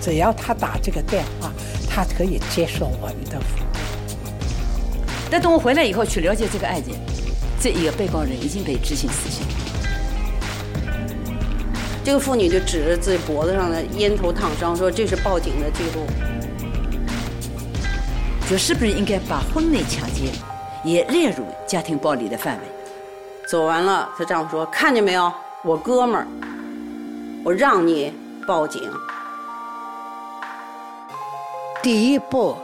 只要他打这个电话，他可以接受我们的服务。但等我回来以后去了解这个案件，这一个被告人已经被执行死刑。这个妇女就指着自己脖子上的烟头烫伤，说这是报警的记录。就是不是应该把婚内强奸也列入家庭暴力的范围？走完了，她丈夫说：“看见没有，我哥们儿，我让你报警。”第一部，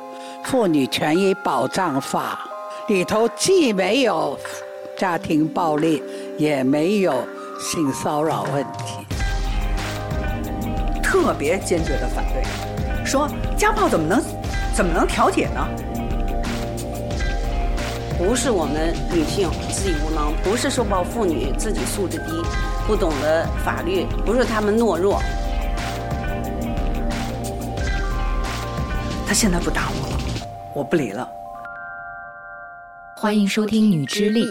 《妇女权益保障法》里头既没有家庭暴力，也没有性骚扰问题，特别坚决的反对，说家暴怎么能怎么能调解呢？不是我们女性自己无能，不是受暴妇女自己素质低，不懂得法律，不是她们懦弱。他现在不打我了，我不理了。欢迎收听《女之力》。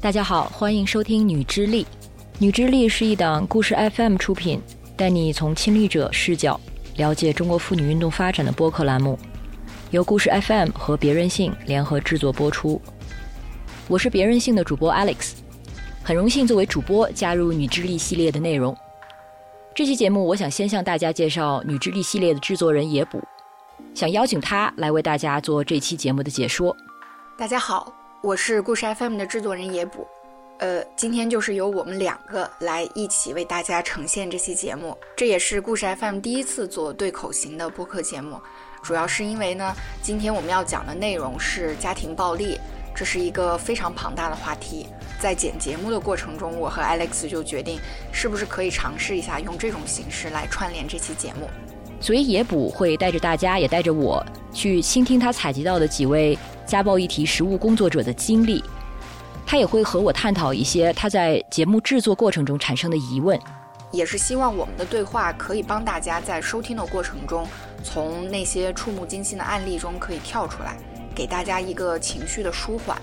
大家好，欢迎收听《女之力》。《女之力》是一档故事 FM 出品，带你从亲历者视角了解中国妇女运动发展的播客栏目，由故事 FM 和别人性联合制作播出。我是别人性的主播 Alex，很荣幸作为主播加入《女之力》系列的内容。这期节目，我想先向大家介绍《女之力》系列的制作人野捕，想邀请他来为大家做这期节目的解说。大家好，我是故事 FM 的制作人野捕。呃，今天就是由我们两个来一起为大家呈现这期节目，这也是故事 FM 第一次做对口型的播客节目。主要是因为呢，今天我们要讲的内容是家庭暴力，这是一个非常庞大的话题。在剪节目的过程中，我和 Alex 就决定，是不是可以尝试一下用这种形式来串联这期节目。所以野捕会带着大家，也带着我去倾听他采集到的几位家暴议题实务工作者的经历。他也会和我探讨一些他在节目制作过程中产生的疑问，也是希望我们的对话可以帮大家在收听的过程中，从那些触目惊心的案例中可以跳出来，给大家一个情绪的舒缓，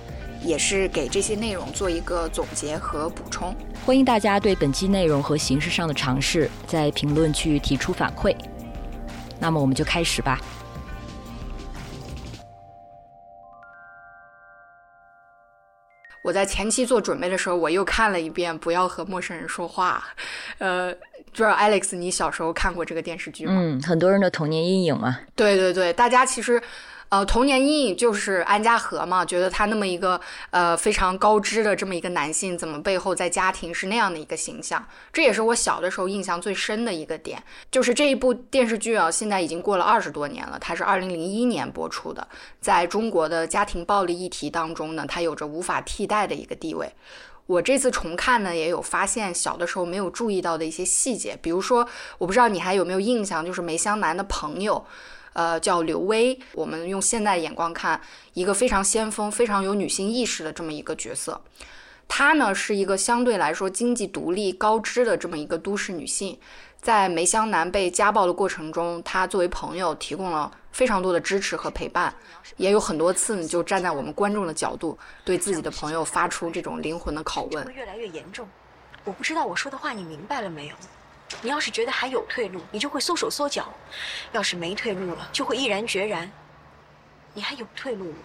也是给这些内容做一个总结和补充。欢迎大家对本期内容和形式上的尝试在评论区提出反馈。那么我们就开始吧。我在前期做准备的时候，我又看了一遍《不要和陌生人说话》。呃，不知道 Alex，你小时候看过这个电视剧吗？嗯，很多人的童年阴影嘛。对对对，大家其实。呃，童年阴影就是安家和嘛，觉得他那么一个呃非常高知的这么一个男性，怎么背后在家庭是那样的一个形象？这也是我小的时候印象最深的一个点。就是这一部电视剧啊，现在已经过了二十多年了，它是二零零一年播出的，在中国的家庭暴力议题当中呢，它有着无法替代的一个地位。我这次重看呢，也有发现小的时候没有注意到的一些细节，比如说，我不知道你还有没有印象，就是梅湘南的朋友。呃，叫刘薇。我们用现代眼光看，一个非常先锋、非常有女性意识的这么一个角色。她呢，是一个相对来说经济独立、高知的这么一个都市女性。在梅湘南被家暴的过程中，她作为朋友提供了非常多的支持和陪伴，也有很多次呢就站在我们观众的角度，对自己的朋友发出这种灵魂的拷问。越来越严重，我不知道我说的话你明白了没有？你要是觉得还有退路，你就会缩手缩脚；要是没退路了，就会毅然决然。你还有退路吗？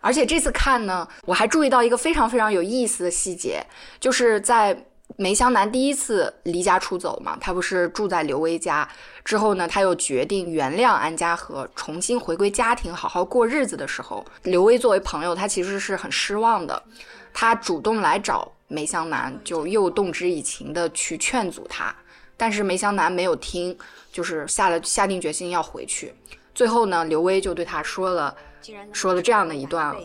而且这次看呢，我还注意到一个非常非常有意思的细节，就是在梅湘南第一次离家出走嘛，他不是住在刘薇家之后呢，他又决定原谅安家和，重新回归家庭，好好过日子的时候，刘薇作为朋友，他其实是很失望的，他主动来找。梅香南就又动之以情的去劝阻他，但是梅香南没有听，就是下了下定决心要回去。最后呢，刘威就对他说了，说了这样的一段：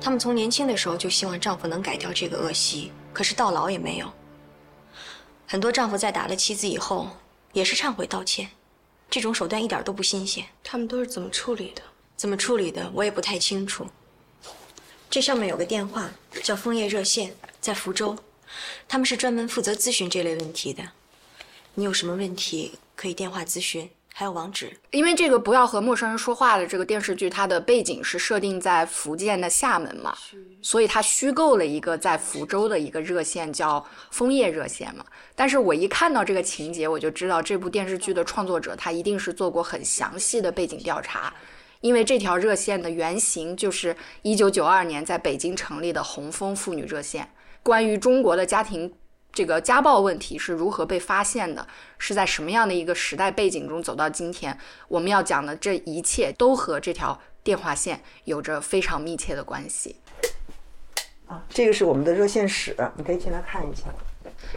他们从年轻的时候就希望丈夫能改掉这个恶习，可是到老也没有。很多丈夫在打了妻子以后，也是忏悔道歉，这种手段一点都不新鲜。他们都是怎么处理的？怎么处理的，我也不太清楚。这上面有个电话，叫枫叶热线，在福州，他们是专门负责咨询这类问题的。你有什么问题可以电话咨询，还有网址。因为这个不要和陌生人说话的这个电视剧，它的背景是设定在福建的厦门嘛，所以它虚构了一个在福州的一个热线叫枫叶热线嘛。但是我一看到这个情节，我就知道这部电视剧的创作者他一定是做过很详细的背景调查，因为这条热线的原型就是一九九二年在北京成立的红枫妇女热线。关于中国的家庭。这个家暴问题是如何被发现的？是在什么样的一个时代背景中走到今天？我们要讲的这一切都和这条电话线有着非常密切的关系。啊，这个是我们的热线室，你可以进来看一下。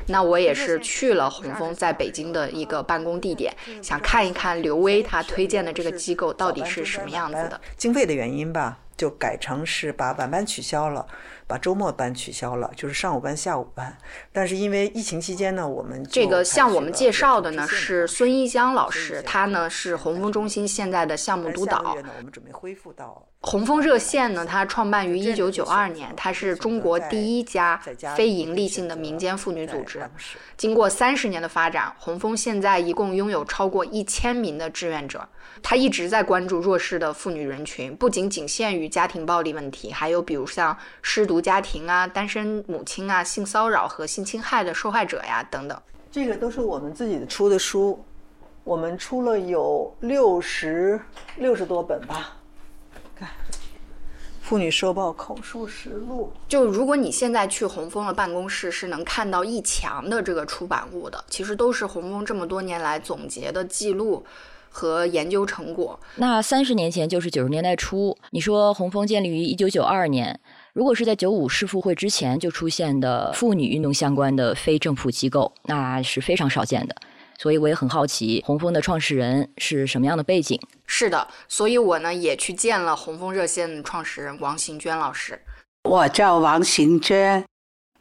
那我也是去了红枫在北京的一个办公地点，想看一看刘威他推荐的这个机构到底是什么样子的。经费的原因吧，就改成是把晚班取消了。把周末班取消了，就是上午班、下午班。但是因为疫情期间呢，我们这个向我们介绍的呢是孙一江老师，他呢是红枫中心现在的项目督导。我们准备恢复到。红枫热线呢，它创办于一九九二年，它是中国第一家非营利性的民间妇女组织。经过三十年的发展，红枫现在一共拥有超过一千名的志愿者。他一直在关注弱势的妇女人群，不仅仅限于家庭暴力问题，还有比如像失独家庭啊、单身母亲啊、性骚扰和性侵害的受害者呀等等。这个都是我们自己出的书，我们出了有六十六十多本吧。看妇女社报口述实录，就如果你现在去洪峰的办公室，是能看到一墙的这个出版物的，其实都是洪峰这么多年来总结的记录和研究成果。那三十年前就是九十年代初，你说红枫建立于一九九二年，如果是在九五世妇会之前就出现的妇女运动相关的非政府机构，那是非常少见的。所以我也很好奇，红枫的创始人是什么样的背景？是的，所以我呢也去见了红枫热线创始人王行娟老师。我叫王行娟，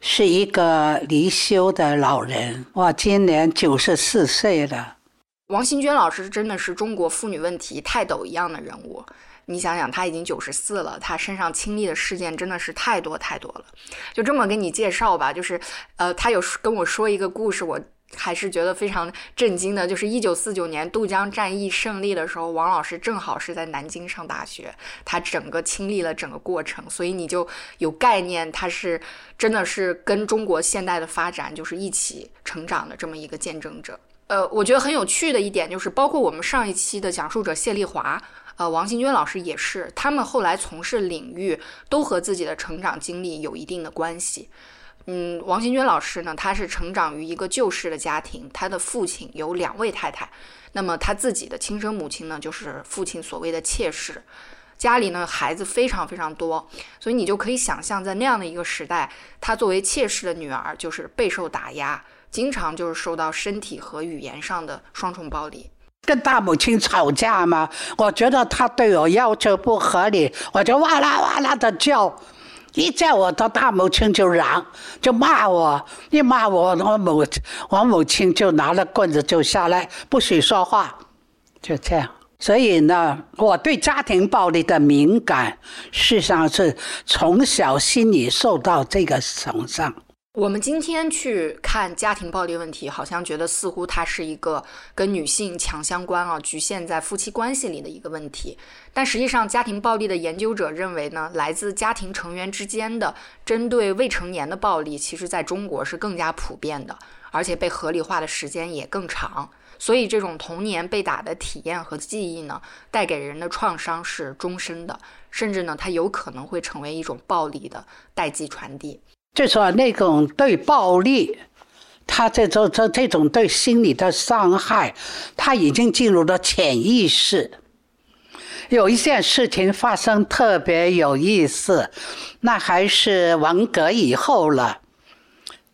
是一个离休的老人，我今年九十四岁了。王新娟老师真的是中国妇女问题泰斗一样的人物。你想想，她已经九十四了，她身上经历的事件真的是太多太多了。就这么给你介绍吧，就是，呃，她有跟我说一个故事，我。还是觉得非常震惊的，就是一九四九年渡江战役胜利的时候，王老师正好是在南京上大学，她整个亲历了整个过程，所以你就有概念，她是真的是跟中国现代的发展就是一起成长的这么一个见证者。呃，我觉得很有趣的一点就是，包括我们上一期的讲述者谢丽华，呃，王新娟老师也是，他们后来从事领域都和自己的成长经历有一定的关系。嗯，王新娟老师呢，他是成长于一个旧式的家庭，他的父亲有两位太太，那么他自己的亲生母亲呢，就是父亲所谓的妾室，家里呢孩子非常非常多，所以你就可以想象，在那样的一个时代，她作为妾室的女儿，就是备受打压，经常就是受到身体和语言上的双重暴力。跟大母亲吵架嘛，我觉得她对我要求不合理，我就哇啦哇啦的叫。一叫我的大母亲就嚷，就骂我，一骂我，我母我母亲就拿了棍子就下来，不许说话，就这样。所以呢，我对家庭暴力的敏感，事实上是从小心理受到这个损伤。我们今天去看家庭暴力问题，好像觉得似乎它是一个跟女性强相关啊，局限在夫妻关系里的一个问题。但实际上，家庭暴力的研究者认为呢，来自家庭成员之间的针对未成年的暴力，其实在中国是更加普遍的，而且被合理化的时间也更长。所以，这种童年被打的体验和记忆呢，带给人的创伤是终身的，甚至呢，它有可能会成为一种暴力的代际传递。就说那种对暴力，他这种这这种对心理的伤害，他已经进入了潜意识。有一件事情发生特别有意思，那还是文革以后了。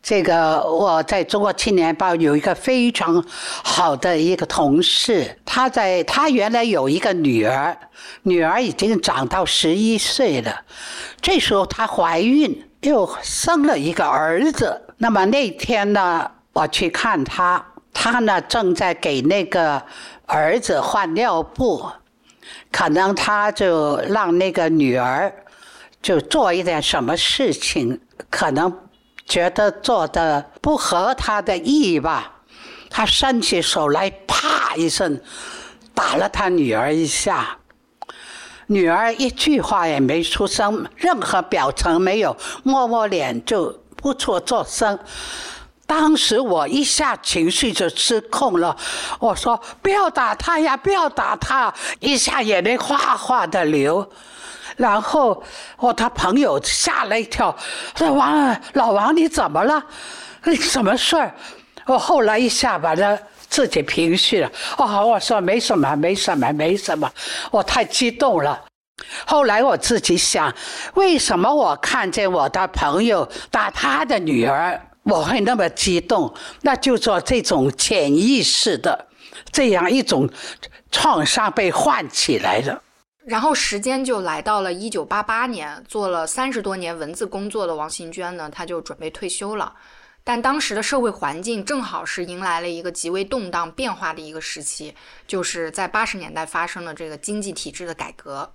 这个我在中国青年报有一个非常好的一个同事，他在他原来有一个女儿，女儿已经长到十一岁了，这时候她怀孕。又生了一个儿子。那么那天呢，我去看他，他呢正在给那个儿子换尿布，可能他就让那个女儿就做一点什么事情，可能觉得做的不合他的意吧，他伸起手来，啪一声，打了他女儿一下。女儿一句话也没出声，任何表情没有，摸摸脸就不做作声。当时我一下情绪就失控了，我说不要打他呀，不要打他！一下眼泪哗哗的流。然后我他朋友吓了一跳，说：“王老王你怎么了？你什么事儿？”我后来一下把他自己平息了。哦，我说没什么，没什么，没什么。我太激动了。后来我自己想，为什么我看见我的朋友打他的女儿？我会那么激动，那就做这种潜意识的这样一种创伤被唤起来了。然后时间就来到了一九八八年，做了三十多年文字工作的王新娟呢，她就准备退休了。但当时的社会环境正好是迎来了一个极为动荡变化的一个时期，就是在八十年代发生了这个经济体制的改革。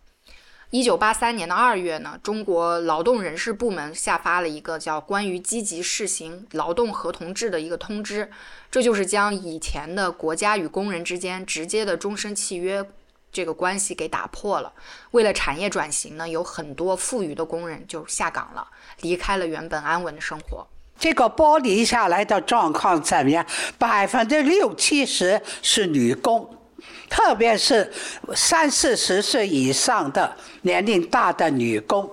一九八三年的二月呢，中国劳动人事部门下发了一个叫《关于积极试行劳动合同制的一个通知》，这就是将以前的国家与工人之间直接的终身契约这个关系给打破了。为了产业转型呢，有很多富裕的工人就下岗了，离开了原本安稳的生活。这个剥离下来的状况怎么样？百分之六七十是女工。特别是三四十岁以上的年龄大的女工，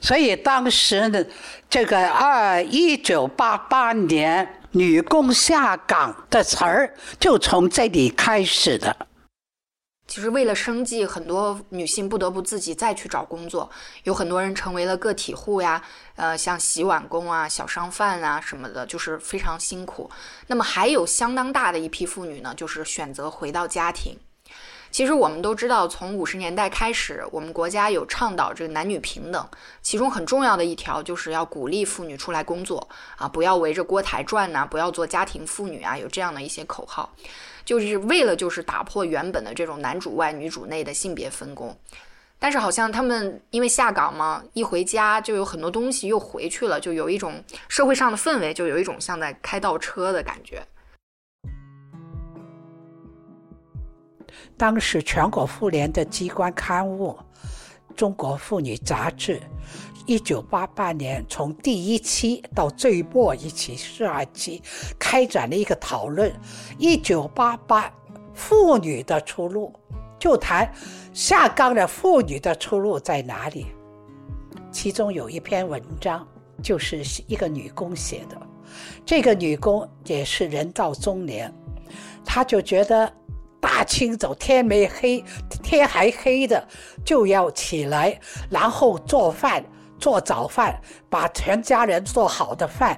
所以当时呢这个二一九八八年女工下岗的词儿就从这里开始的。其实为了生计，很多女性不得不自己再去找工作，有很多人成为了个体户呀，呃，像洗碗工啊、小商贩啊什么的，就是非常辛苦。那么还有相当大的一批妇女呢，就是选择回到家庭。其实我们都知道，从五十年代开始，我们国家有倡导这个男女平等，其中很重要的一条就是要鼓励妇女出来工作啊，不要围着锅台转呐，不要做家庭妇女啊，有这样的一些口号。就是为了就是打破原本的这种男主外女主内的性别分工，但是好像他们因为下岗嘛，一回家就有很多东西又回去了，就有一种社会上的氛围，就有一种像在开倒车的感觉。当时全国妇联的机关刊物《中国妇女杂志》。一九八八年，从第一期到最末一期十二期，开展了一个讨论。一九八八妇女的出路，就谈下岗的妇女的出路在哪里。其中有一篇文章，就是一个女工写的。这个女工也是人到中年，她就觉得大清早天没黑，天还黑的就要起来，然后做饭。做早饭，把全家人做好的饭，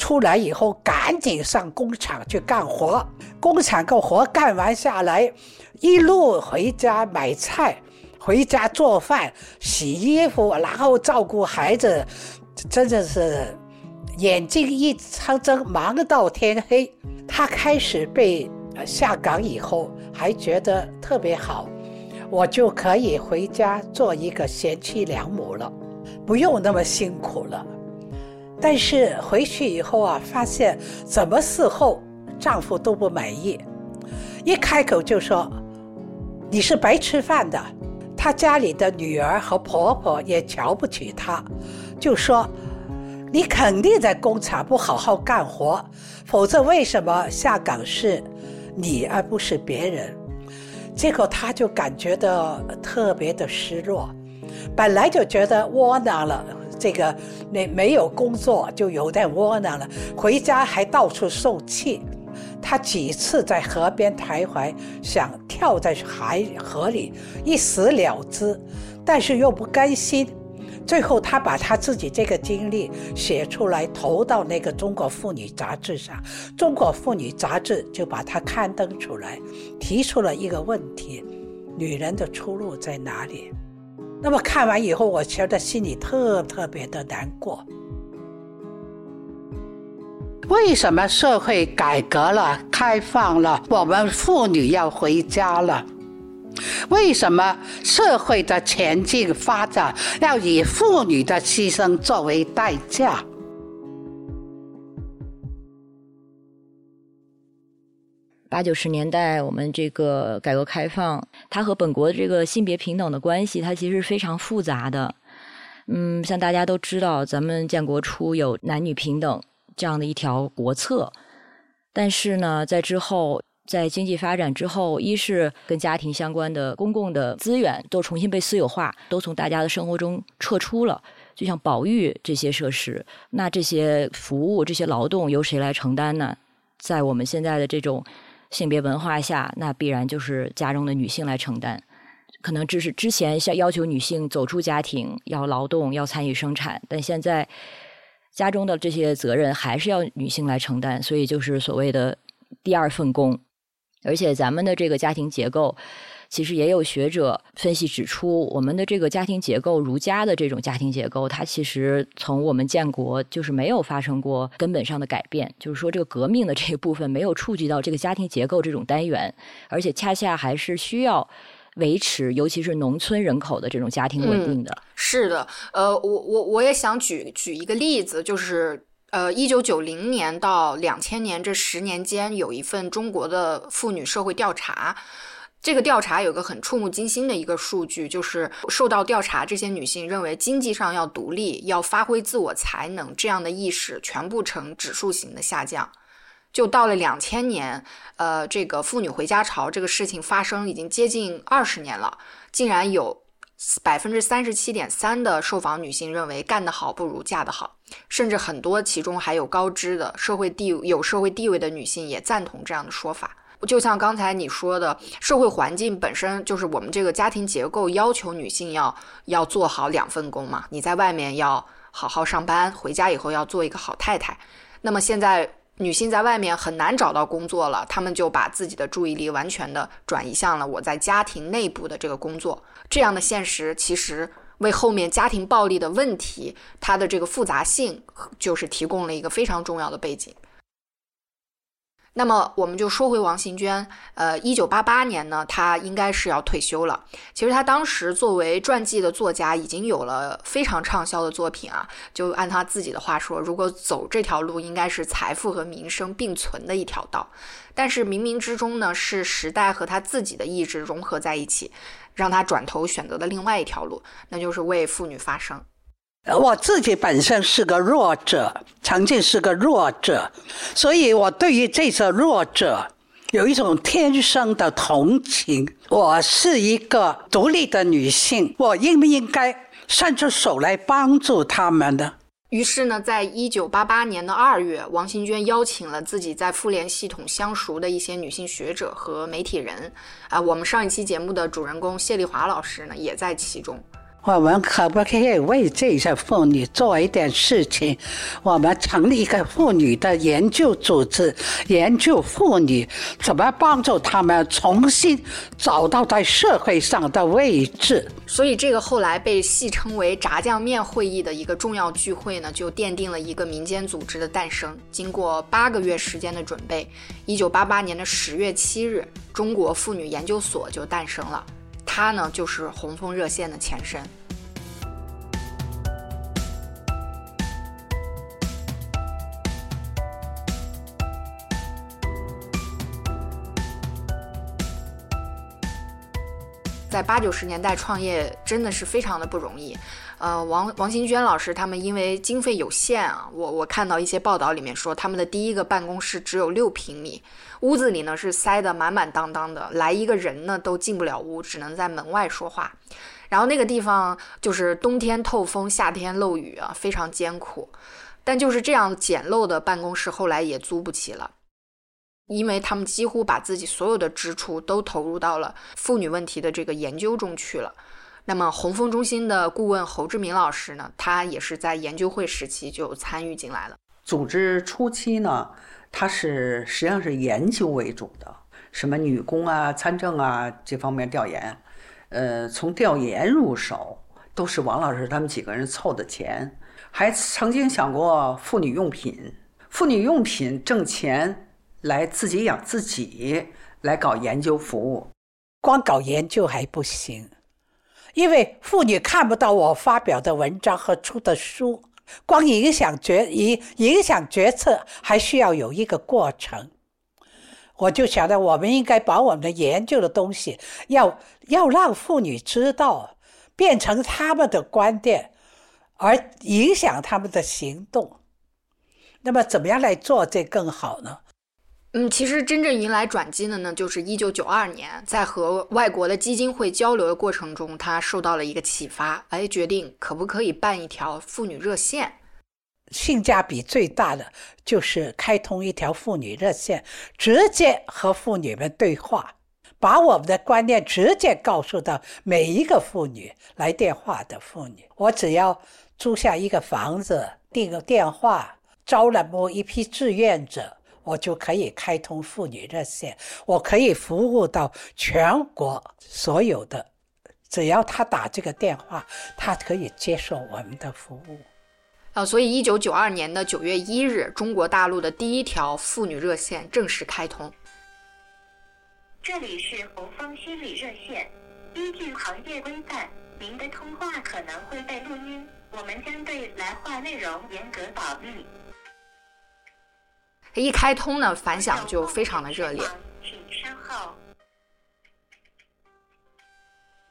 出来以后赶紧上工厂去干活。工厂个活干完下来，一路回家买菜，回家做饭、洗衣服，然后照顾孩子，真的是眼睛一睁睁忙到天黑。他开始被下岗以后，还觉得特别好，我就可以回家做一个贤妻良母了。不用那么辛苦了，但是回去以后啊，发现怎么伺候丈夫都不满意，一开口就说你是白吃饭的。她家里的女儿和婆婆也瞧不起她，就说你肯定在工厂不好好干活，否则为什么下岗是你而不是别人？结果她就感觉到特别的失落。本来就觉得窝囊了，这个那没有工作就有点窝囊了，回家还到处受气。他几次在河边徘徊，想跳在海河里一死了之，但是又不甘心。最后，他把他自己这个经历写出来，投到那个《中国妇女》杂志上，《中国妇女》杂志就把它刊登出来，提出了一个问题：女人的出路在哪里？那么看完以后，我觉得心里特特别的难过。为什么社会改革了、开放了，我们妇女要回家了？为什么社会的前进发展要以妇女的牺牲作为代价？八九十年代，我们这个改革开放，它和本国的这个性别平等的关系，它其实是非常复杂的。嗯，像大家都知道，咱们建国初有男女平等这样的一条国策，但是呢，在之后，在经济发展之后，一是跟家庭相关的公共的资源都重新被私有化，都从大家的生活中撤出了。就像保育这些设施，那这些服务、这些劳动由谁来承担呢？在我们现在的这种性别文化下，那必然就是家中的女性来承担。可能只是之前像要求女性走出家庭，要劳动，要参与生产，但现在家中的这些责任还是要女性来承担，所以就是所谓的第二份工。而且咱们的这个家庭结构。其实也有学者分析指出，我们的这个家庭结构，儒家的这种家庭结构，它其实从我们建国就是没有发生过根本上的改变。就是说，这个革命的这一部分没有触及到这个家庭结构这种单元，而且恰恰还是需要维持，尤其是农村人口的这种家庭稳定的。是的，呃，我我我也想举举一个例子，就是呃，一九九零年到两千年这十年间，有一份中国的妇女社会调查。这个调查有个很触目惊心的一个数据，就是受到调查这些女性认为经济上要独立、要发挥自我才能这样的意识，全部呈指数型的下降。就到了两千年，呃，这个妇女回家潮这个事情发生已经接近二十年了，竟然有百分之三十七点三的受访女性认为干得好不如嫁得好，甚至很多其中还有高知的社会地有社会地位的女性也赞同这样的说法。就像刚才你说的，社会环境本身就是我们这个家庭结构要求女性要要做好两份工嘛。你在外面要好好上班，回家以后要做一个好太太。那么现在女性在外面很难找到工作了，她们就把自己的注意力完全的转移向了我在家庭内部的这个工作。这样的现实其实为后面家庭暴力的问题它的这个复杂性就是提供了一个非常重要的背景。那么我们就说回王行娟，呃，一九八八年呢，她应该是要退休了。其实她当时作为传记的作家，已经有了非常畅销的作品啊。就按她自己的话说，如果走这条路，应该是财富和名声并存的一条道。但是冥冥之中呢，是时代和她自己的意志融合在一起，让她转头选择了另外一条路，那就是为妇女发声。我自己本身是个弱者，曾经是个弱者，所以我对于这些弱者有一种天生的同情。我是一个独立的女性，我应不应该伸出手来帮助他们呢？于是呢，在一九八八年的二月，王新娟邀请了自己在妇联系统相熟的一些女性学者和媒体人，啊，我们上一期节目的主人公谢丽华老师呢，也在其中。我们可不可以为这些妇女做一点事情？我们成立一个妇女的研究组织，研究妇女怎么帮助她们重新找到在社会上的位置。所以，这个后来被戏称为“炸酱面会议”的一个重要聚会呢，就奠定了一个民间组织的诞生。经过八个月时间的准备，一九八八年的十月七日，中国妇女研究所就诞生了。它呢，就是红枫热线的前身。在八九十年代创业真的是非常的不容易，呃，王王新娟老师他们因为经费有限啊，我我看到一些报道里面说，他们的第一个办公室只有六平米，屋子里呢是塞得满满当当的，来一个人呢都进不了屋，只能在门外说话，然后那个地方就是冬天透风，夏天漏雨啊，非常艰苦，但就是这样简陋的办公室后来也租不起了。因为他们几乎把自己所有的支出都投入到了妇女问题的这个研究中去了。那么红枫中心的顾问侯志明老师呢，他也是在研究会时期就参与进来了。组织初期呢，它是实际上是研究为主的，什么女工啊、参政啊这方面调研。呃，从调研入手，都是王老师他们几个人凑的钱，还曾经想过妇女用品，妇女用品挣钱。来自己养自己，来搞研究服务，光搞研究还不行，因为妇女看不到我发表的文章和出的书，光影响决影影响决策还需要有一个过程。我就想到，我们应该把我们的研究的东西，要要让妇女知道，变成他们的观点，而影响他们的行动。那么，怎么样来做这更好呢？嗯，其实真正迎来转机的呢，就是一九九二年，在和外国的基金会交流的过程中，他受到了一个启发，哎，决定可不可以办一条妇女热线。性价比最大的就是开通一条妇女热线，直接和妇女们对话，把我们的观念直接告诉到每一个妇女来电话的妇女。我只要租下一个房子，订个电话，招了某一批志愿者。我就可以开通妇女热线，我可以服务到全国所有的，只要他打这个电话，他可以接受我们的服务。啊，所以一九九二年的九月一日，中国大陆的第一条妇女热线正式开通。这里是红枫心理热线，依据行业规范，您的通话可能会被录音，我们将对来话内容严格保密。一开通呢，反响就非常的热烈。请稍后。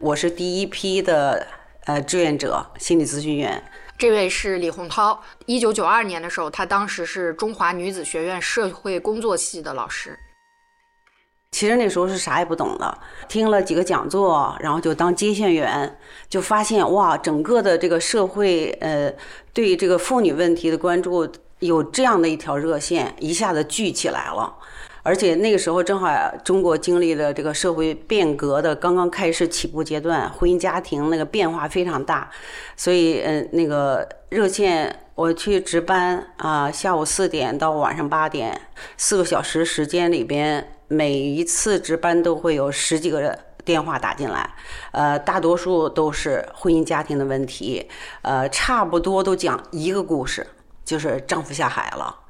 我是第一批的呃志愿者，心理咨询员。这位是李洪涛。一九九二年的时候，他当时是中华女子学院社会工作系的老师。其实那时候是啥也不懂的，听了几个讲座，然后就当接线员，就发现哇，整个的这个社会呃对这个妇女问题的关注。有这样的一条热线，一下子聚起来了，而且那个时候正好中国经历了这个社会变革的刚刚开始起步阶段，婚姻家庭那个变化非常大，所以嗯，那个热线我去值班啊，下午四点到晚上八点，四个小时时间里边，每一次值班都会有十几个电话打进来，呃，大多数都是婚姻家庭的问题，呃，差不多都讲一个故事。就是丈夫下海了，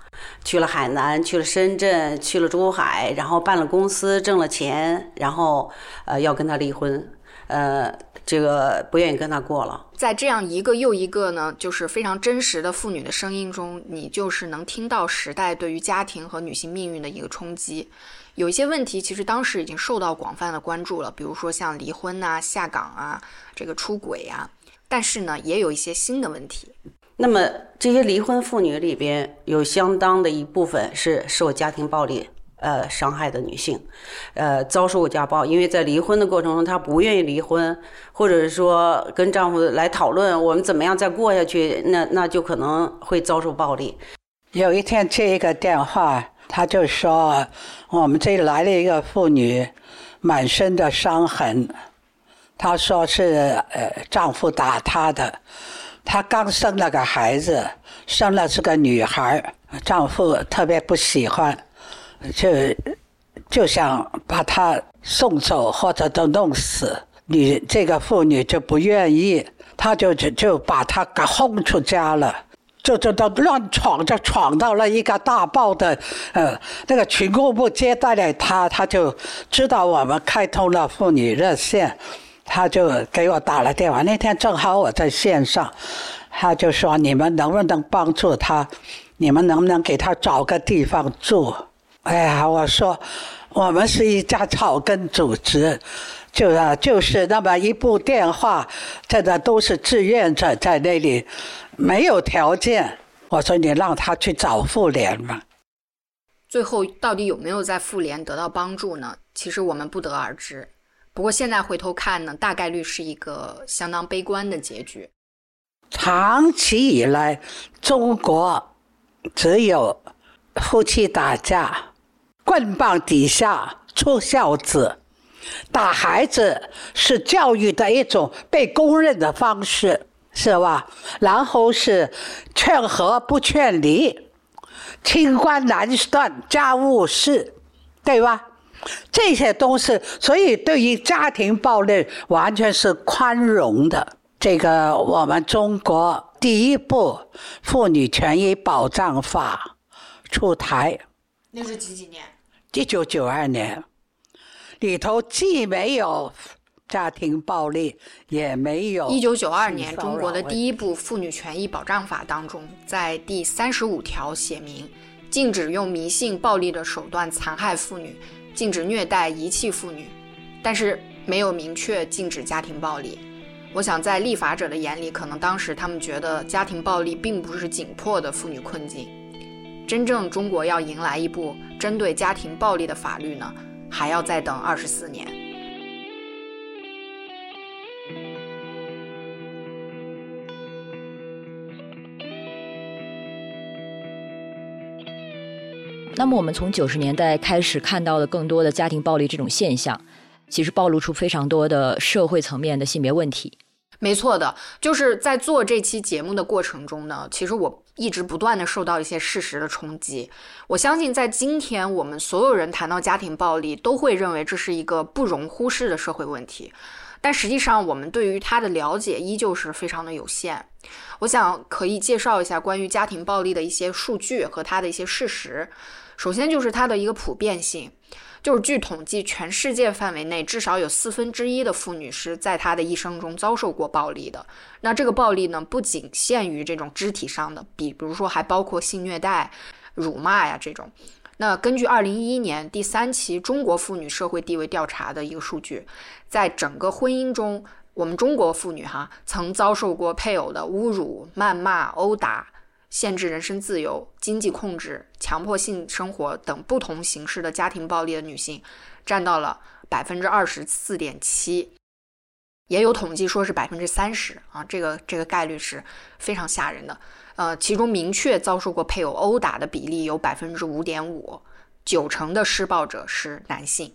去了海南，去了深圳，去了珠海，然后办了公司，挣了钱，然后呃要跟他离婚，呃这个不愿意跟他过了。在这样一个又一个呢，就是非常真实的妇女的声音中，你就是能听到时代对于家庭和女性命运的一个冲击。有一些问题其实当时已经受到广泛的关注了，比如说像离婚呐、下岗啊、这个出轨呀，但是呢，也有一些新的问题。那么这些离婚妇女里边有相当的一部分是受家庭暴力呃伤害的女性，呃遭受过家暴，因为在离婚的过程中她不愿意离婚，或者是说跟丈夫来讨论我们怎么样再过下去，那那就可能会遭受暴力。有一天接一个电话，他就说我们这里来了一个妇女，满身的伤痕，她说是呃丈夫打她的。她刚生了个孩子，生了是个女孩丈夫特别不喜欢，就就想把她送走或者都弄死。女这个妇女就不愿意，她就就就把她给轰出家了，就就都乱闯，就闯到了一个大报的呃那个群控部接待了她，她就知道我们开通了妇女热线。他就给我打了电话，那天正好我在线上，他就说：“你们能不能帮助他？你们能不能给他找个地方住？”哎呀，我说，我们是一家草根组织，就是就是那么一部电话，真的都是志愿者在那里，没有条件。我说你让他去找妇联嘛。最后到底有没有在妇联得到帮助呢？其实我们不得而知。不过现在回头看呢，大概率是一个相当悲观的结局。长期以来，中国只有夫妻打架，棍棒底下出孝子，打孩子是教育的一种被公认的方式，是吧？然后是劝和不劝离，清官难断家务事，对吧？这些都是，所以对于家庭暴力完全是宽容的。这个我们中国第一部妇女权益保障法出台，那是几几年？一九九二年，里头既没有家庭暴力，也没有。一九九二年，中国的第一部妇女权益保障法当中，在第三十五条写明。禁止用迷信、暴力的手段残害妇女，禁止虐待、遗弃妇女，但是没有明确禁止家庭暴力。我想，在立法者的眼里，可能当时他们觉得家庭暴力并不是紧迫的妇女困境。真正中国要迎来一部针对家庭暴力的法律呢，还要再等二十四年。那么，我们从九十年代开始看到的更多的家庭暴力这种现象，其实暴露出非常多的社会层面的性别问题。没错的，就是在做这期节目的过程中呢，其实我一直不断的受到一些事实的冲击。我相信，在今天我们所有人谈到家庭暴力，都会认为这是一个不容忽视的社会问题。但实际上，我们对于它的了解依旧是非常的有限。我想可以介绍一下关于家庭暴力的一些数据和它的一些事实。首先就是它的一个普遍性，就是据统计，全世界范围内至少有四分之一的妇女是在她的一生中遭受过暴力的。那这个暴力呢，不仅限于这种肢体上的，比比如说还包括性虐待、辱骂呀这种。那根据二零一一年第三期中国妇女社会地位调查的一个数据，在整个婚姻中，我们中国妇女哈曾遭受过配偶的侮辱、谩骂、殴打。限制人身自由、经济控制、强迫性生活等不同形式的家庭暴力的女性，占到了百分之二十四点七，也有统计说是百分之三十啊，这个这个概率是非常吓人的。呃，其中明确遭受过配偶殴打的比例有百分之五点五，九成的施暴者是男性。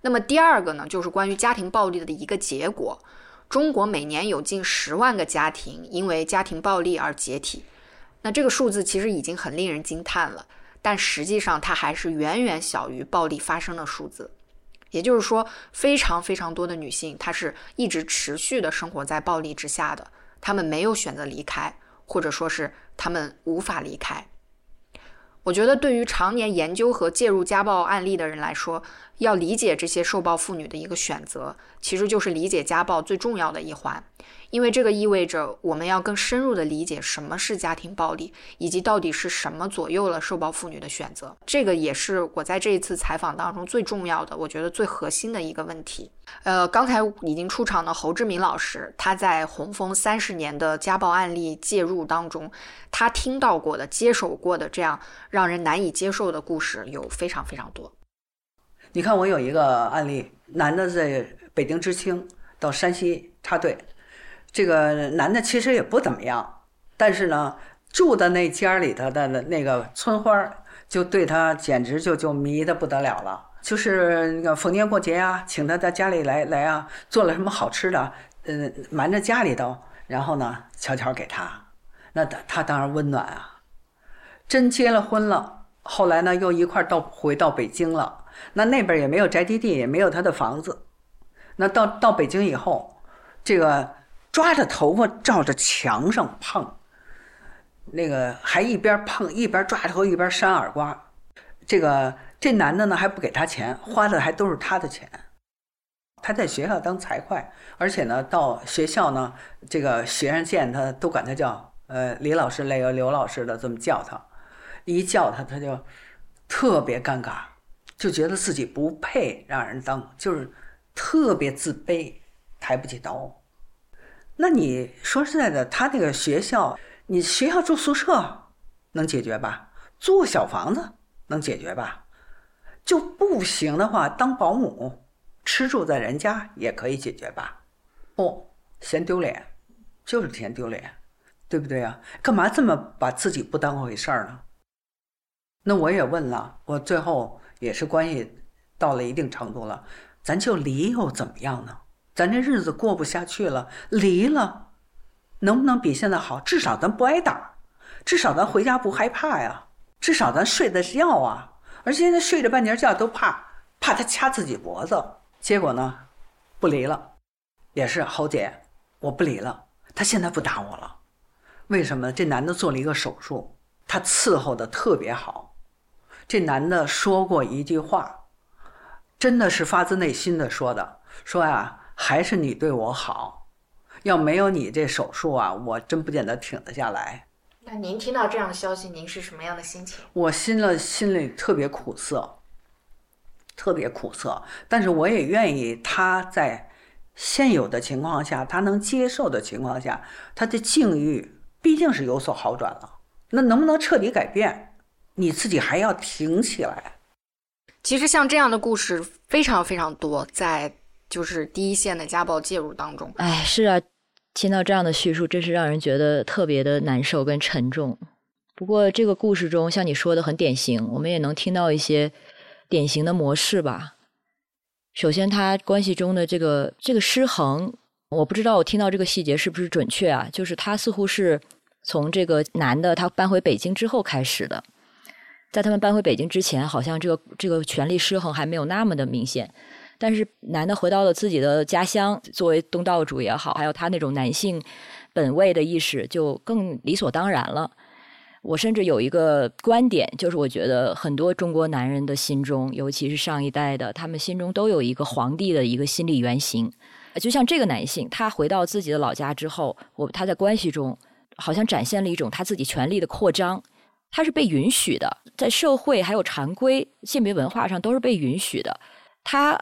那么第二个呢，就是关于家庭暴力的一个结果，中国每年有近十万个家庭因为家庭暴力而解体。那这个数字其实已经很令人惊叹了，但实际上它还是远远小于暴力发生的数字。也就是说，非常非常多的女性，她是一直持续的生活在暴力之下的，她们没有选择离开，或者说是她们无法离开。我觉得，对于常年研究和介入家暴案例的人来说，要理解这些受暴妇女的一个选择，其实就是理解家暴最重要的一环。因为这个意味着我们要更深入的理解什么是家庭暴力，以及到底是什么左右了受暴妇女的选择。这个也是我在这一次采访当中最重要的，我觉得最核心的一个问题。呃，刚才已经出场的侯志明老师，他在红枫三十年的家暴案例介入当中，他听到过的、接手过的这样让人难以接受的故事有非常非常多。你看，我有一个案例，男的在北京知青到山西插队。这个男的其实也不怎么样，但是呢，住的那家里头的那个村花就对他简直就就迷得不得了了。就是那个逢年过节啊，请他到家里来来啊，做了什么好吃的，呃，瞒着家里头，然后呢，悄悄给他，那他他当然温暖啊。真结了婚了，后来呢，又一块到回到北京了，那那边也没有宅基地，也没有他的房子，那到到北京以后，这个。抓着头发照着墙上碰，那个还一边碰一边抓头一边扇耳刮，这个这男的呢还不给他钱，花的还都是他的钱。他在学校当财会，而且呢到学校呢，这个学生见他都管他叫呃李老师、那个刘老师的这么叫他，一叫他他就特别尴尬，就觉得自己不配让人当，就是特别自卑，抬不起头。那你说实在的，他那个学校，你学校住宿舍能解决吧？租小房子能解决吧？就不行的话，当保姆，吃住在人家也可以解决吧？不嫌丢脸，就是嫌丢脸，对不对啊？干嘛这么把自己不当回事儿呢？那我也问了，我最后也是关系到了一定程度了，咱就离又怎么样呢？咱这日子过不下去了，离了，能不能比现在好？至少咱不挨打，至少咱回家不害怕呀，至少咱睡得觉啊。而现在睡着半截觉都怕，怕他掐自己脖子。结果呢，不离了，也是侯姐，我不离了。他现在不打我了，为什么？这男的做了一个手术，他伺候的特别好。这男的说过一句话，真的是发自内心的说的，说呀。还是你对我好，要没有你这手术啊，我真不见得挺得下来。那您听到这样的消息，您是什么样的心情？我心了心里特别苦涩，特别苦涩。但是我也愿意他在现有的情况下，他能接受的情况下，他的境遇毕竟是有所好转了。那能不能彻底改变？你自己还要挺起来。其实像这样的故事非常非常多，在就是第一线的家暴介入当中。哎，是啊，听到这样的叙述，真是让人觉得特别的难受跟沉重。不过这个故事中，像你说的很典型，我们也能听到一些典型的模式吧。首先，他关系中的这个这个失衡，我不知道我听到这个细节是不是准确啊？就是他似乎是从这个男的他搬回北京之后开始的。在他们搬回北京之前，好像这个这个权力失衡还没有那么的明显。但是男的回到了自己的家乡，作为东道主也好，还有他那种男性本位的意识，就更理所当然了。我甚至有一个观点，就是我觉得很多中国男人的心中，尤其是上一代的，他们心中都有一个皇帝的一个心理原型。就像这个男性，他回到自己的老家之后，我他在关系中好像展现了一种他自己权力的扩张。他是被允许的，在社会还有常规性别文化上都是被允许的。他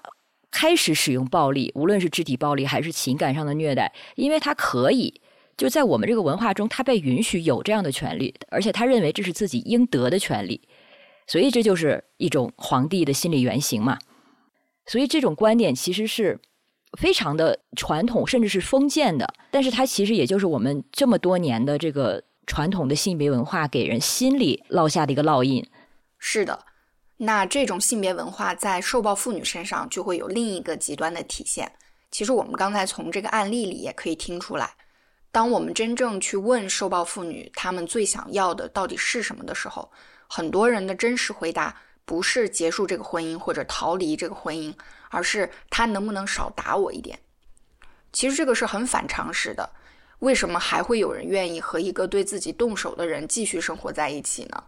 开始使用暴力，无论是肢体暴力还是情感上的虐待，因为他可以，就在我们这个文化中，他被允许有这样的权利，而且他认为这是自己应得的权利，所以这就是一种皇帝的心理原型嘛。所以这种观点其实是非常的传统，甚至是封建的，但是它其实也就是我们这么多年的这个。传统的性别文化给人心里烙下的一个烙印，是的。那这种性别文化在受暴妇女身上就会有另一个极端的体现。其实我们刚才从这个案例里也可以听出来，当我们真正去问受暴妇女，她们最想要的到底是什么的时候，很多人的真实回答不是结束这个婚姻或者逃离这个婚姻，而是他能不能少打我一点。其实这个是很反常识的。为什么还会有人愿意和一个对自己动手的人继续生活在一起呢？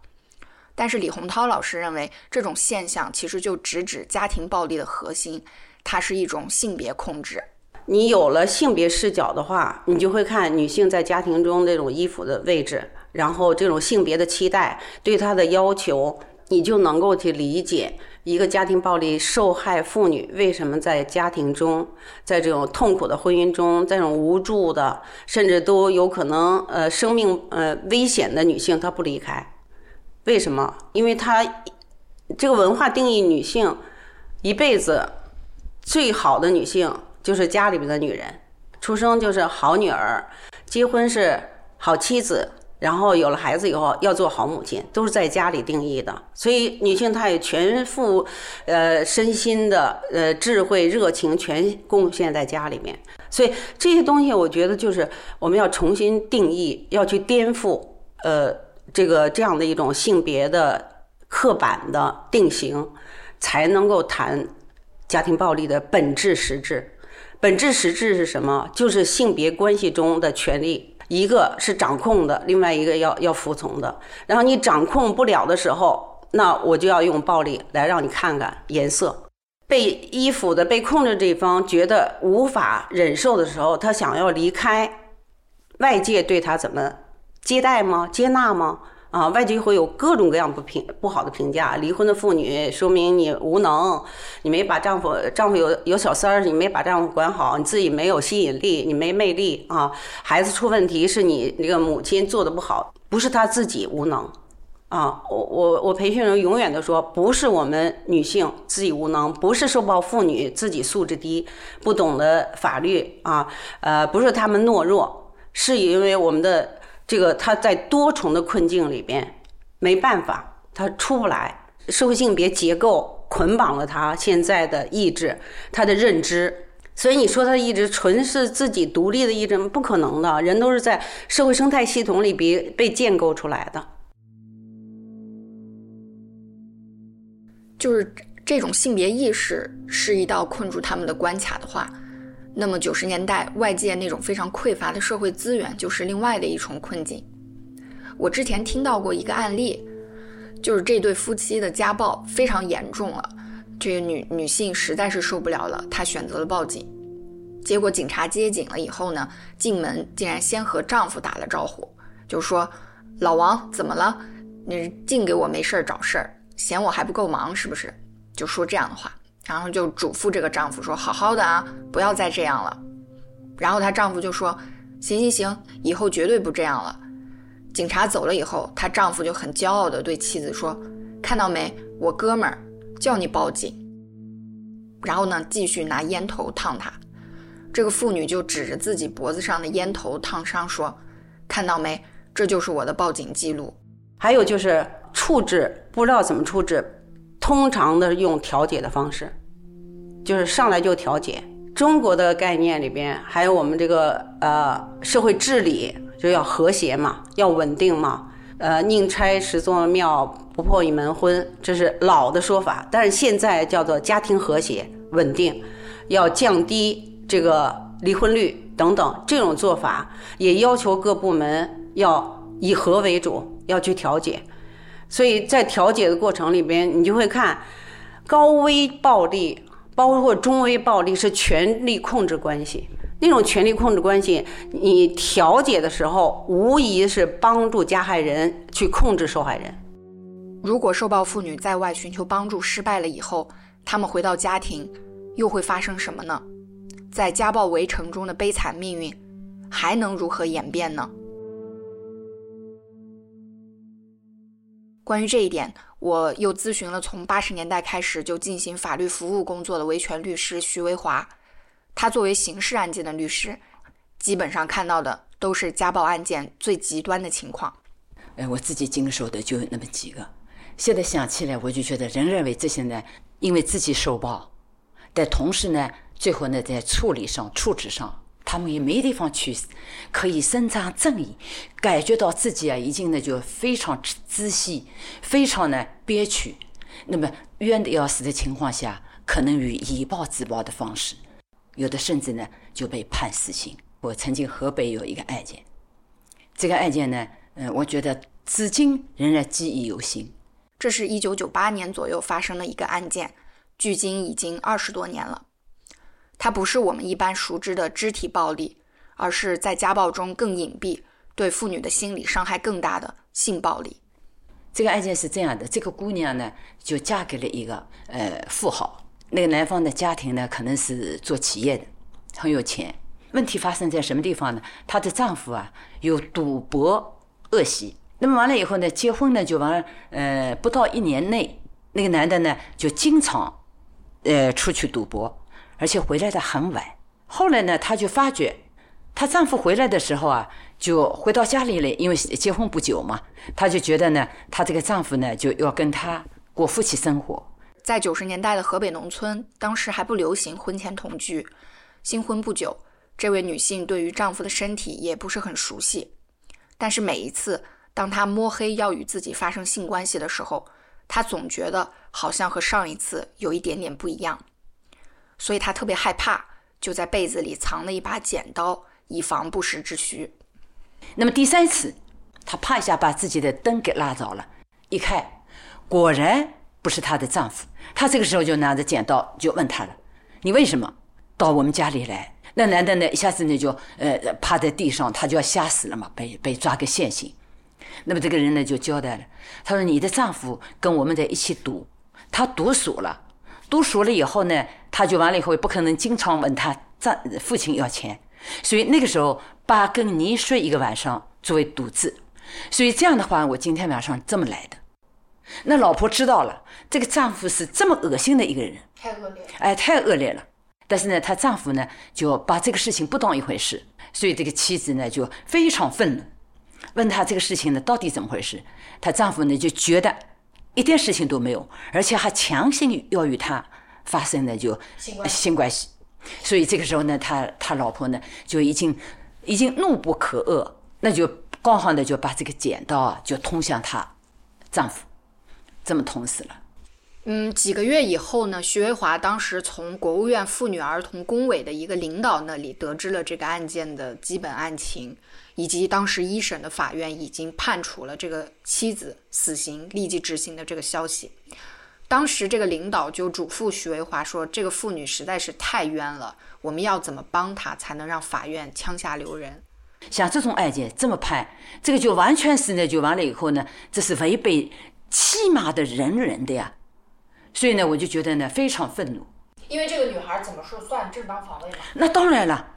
但是李洪涛老师认为，这种现象其实就直指家庭暴力的核心，它是一种性别控制。你有了性别视角的话，你就会看女性在家庭中这种依附的位置，然后这种性别的期待对她的要求，你就能够去理解。一个家庭暴力受害妇女为什么在家庭中，在这种痛苦的婚姻中，在这种无助的，甚至都有可能呃生命呃危险的女性，她不离开？为什么？因为她这个文化定义女性一辈子最好的女性就是家里边的女人，出生就是好女儿，结婚是好妻子。然后有了孩子以后要做好母亲，都是在家里定义的。所以女性她也全副，呃身心的呃智慧热情全贡献在家里面。所以这些东西我觉得就是我们要重新定义，要去颠覆呃这个这样的一种性别的刻板的定型，才能够谈家庭暴力的本质实质。本质实质是什么？就是性别关系中的权利。一个是掌控的，另外一个要要服从的。然后你掌控不了的时候，那我就要用暴力来让你看看颜色。被依附的、被控制这一方觉得无法忍受的时候，他想要离开，外界对他怎么接待吗？接纳吗？啊，外界会有各种各样不评不好的评价。离婚的妇女说明你无能，你没把丈夫丈夫有有小三儿，你没把丈夫管好，你自己没有吸引力，你没魅力啊。孩子出问题是你那个母亲做的不好，不是她自己无能啊。我我我培训人永远都说，不是我们女性自己无能，不是受暴妇女自己素质低，不懂得法律啊，呃，不是她们懦弱，是因为我们的。这个他在多重的困境里边没办法，他出不来。社会性别结构捆绑了他现在的意志，他的认知。所以你说他的意志纯是自己独立的意志，不可能的。人都是在社会生态系统里被被建构出来的。就是这种性别意识是一道困住他们的关卡的话。那么九十年代外界那种非常匮乏的社会资源，就是另外的一重困境。我之前听到过一个案例，就是这对夫妻的家暴非常严重了，这个女女性实在是受不了了，她选择了报警。结果警察接警了以后呢，进门竟然先和丈夫打了招呼，就说：“老王怎么了？你净给我没事儿找事儿，嫌我还不够忙是不是？就说这样的话，然后就嘱咐这个丈夫说：“好好的啊，不要再这样了。”然后她丈夫就说：“行行行，以后绝对不这样了。”警察走了以后，她丈夫就很骄傲地对妻子说：“看到没，我哥们儿叫你报警。”然后呢，继续拿烟头烫她。这个妇女就指着自己脖子上的烟头烫伤说：“看到没，这就是我的报警记录。”还有就是处置，不知道怎么处置，通常的用调解的方式，就是上来就调解。中国的概念里边，还有我们这个呃社会治理，就要和谐嘛，要稳定嘛。呃，宁拆十座庙，不破一门婚，这是老的说法。但是现在叫做家庭和谐稳定，要降低这个离婚率等等，这种做法也要求各部门要以和为主，要去调解。所以在调解的过程里边，你就会看高危暴力。包括中危暴力是权力控制关系，那种权力控制关系，你调解的时候，无疑是帮助加害人去控制受害人。如果受暴妇女在外寻求帮助失败了以后，她们回到家庭，又会发生什么呢？在家暴围城中的悲惨命运，还能如何演变呢？关于这一点，我又咨询了从八十年代开始就进行法律服务工作的维权律师徐维华。他作为刑事案件的律师，基本上看到的都是家暴案件最极端的情况。哎，我自己经手的就有那么几个。现在想起来，我就觉得人认为这些呢，因为自己受暴，但同时呢，最后呢，在处理上、处置上。他们也没地方去，可以伸张正义，感觉到自己啊，已经呢就非常窒息，非常呢憋屈。那么冤的要死的情况下，可能以以暴制暴的方式，有的甚至呢就被判死刑。我曾经河北有一个案件，这个案件呢，嗯，我觉得至今仍然记忆犹新。这是一九九八年左右发生的一个案件，距今已经二十多年了。它不是我们一般熟知的肢体暴力，而是在家暴中更隐蔽、对妇女的心理伤害更大的性暴力。这个案件是这样的：这个姑娘呢，就嫁给了一个呃富豪，那个男方的家庭呢，可能是做企业的，很有钱。问题发生在什么地方呢？她的丈夫啊有赌博恶习，那么完了以后呢，结婚呢就完，呃，不到一年内，那个男的呢就经常呃出去赌博。而且回来的很晚。后来呢，她就发觉，她丈夫回来的时候啊，就回到家里来，因为结婚不久嘛，她就觉得呢，她这个丈夫呢就要跟她过夫妻生活。在九十年代的河北农村，当时还不流行婚前同居，新婚不久，这位女性对于丈夫的身体也不是很熟悉，但是每一次当她摸黑要与自己发生性关系的时候，她总觉得好像和上一次有一点点不一样。所以她特别害怕，就在被子里藏了一把剪刀，以防不时之需。那么第三次，她啪一下把自己的灯给拉着了，一看，果然不是她的丈夫。她这个时候就拿着剪刀就问他了：“你为什么到我们家里来？”那男的呢，一下子呢就呃趴在地上，他就要吓死了嘛，被被抓个现行。那么这个人呢就交代了，他说：“你的丈夫跟我们在一起赌，他赌输了。”读熟了以后呢，他就完了以后也不可能经常问他丈父亲要钱，所以那个时候爸跟你睡一个晚上作为赌资，所以这样的话我今天晚上这么来的。那老婆知道了，这个丈夫是这么恶心的一个人，太恶劣，哎，太恶劣了。但是呢，她丈夫呢就把这个事情不当一回事，所以这个妻子呢就非常愤怒，问他这个事情呢到底怎么回事，她丈夫呢就觉得。一点事情都没有，而且还强行要与他发生的就性关系，所以这个时候呢，他他老婆呢就已经已经怒不可遏，那就刚好呢就把这个剪刀啊就捅向她丈夫，这么捅死了。嗯，几个月以后呢，徐维华当时从国务院妇女儿童工委的一个领导那里得知了这个案件的基本案情。以及当时一审的法院已经判处了这个妻子死刑，立即执行的这个消息，当时这个领导就嘱咐徐维华说：“这个妇女实在是太冤了，我们要怎么帮她才能让法院枪下留人？”像这种案件这么判，这个就完全是呢，就完了以后呢，这是违背起码的人人的呀。所以呢，我就觉得呢，非常愤怒。因为这个女孩怎么说算正当防卫嘛？那当然了。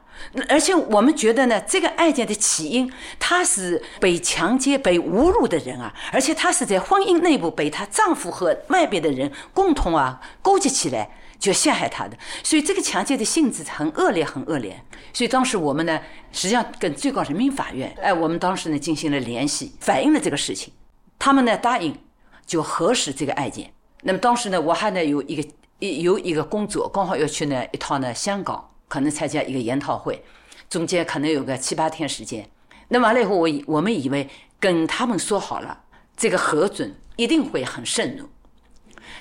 而且我们觉得呢，这个案件的起因，她是被强奸、被侮辱的人啊，而且她是在婚姻内部被她丈夫和外边的人共同啊勾结起来，就陷害她的。所以这个强奸的性质很恶劣，很恶劣。所以当时我们呢，实际上跟最高人民法院，哎，我们当时呢进行了联系，反映了这个事情。他们呢答应就核实这个案件。那么当时呢，我还呢有一个有一个工作，刚好要去呢一趟呢香港。可能参加一个研讨会，中间可能有个七八天时间。那完了以后，我以我们以为跟他们说好了，这个核准一定会很慎重。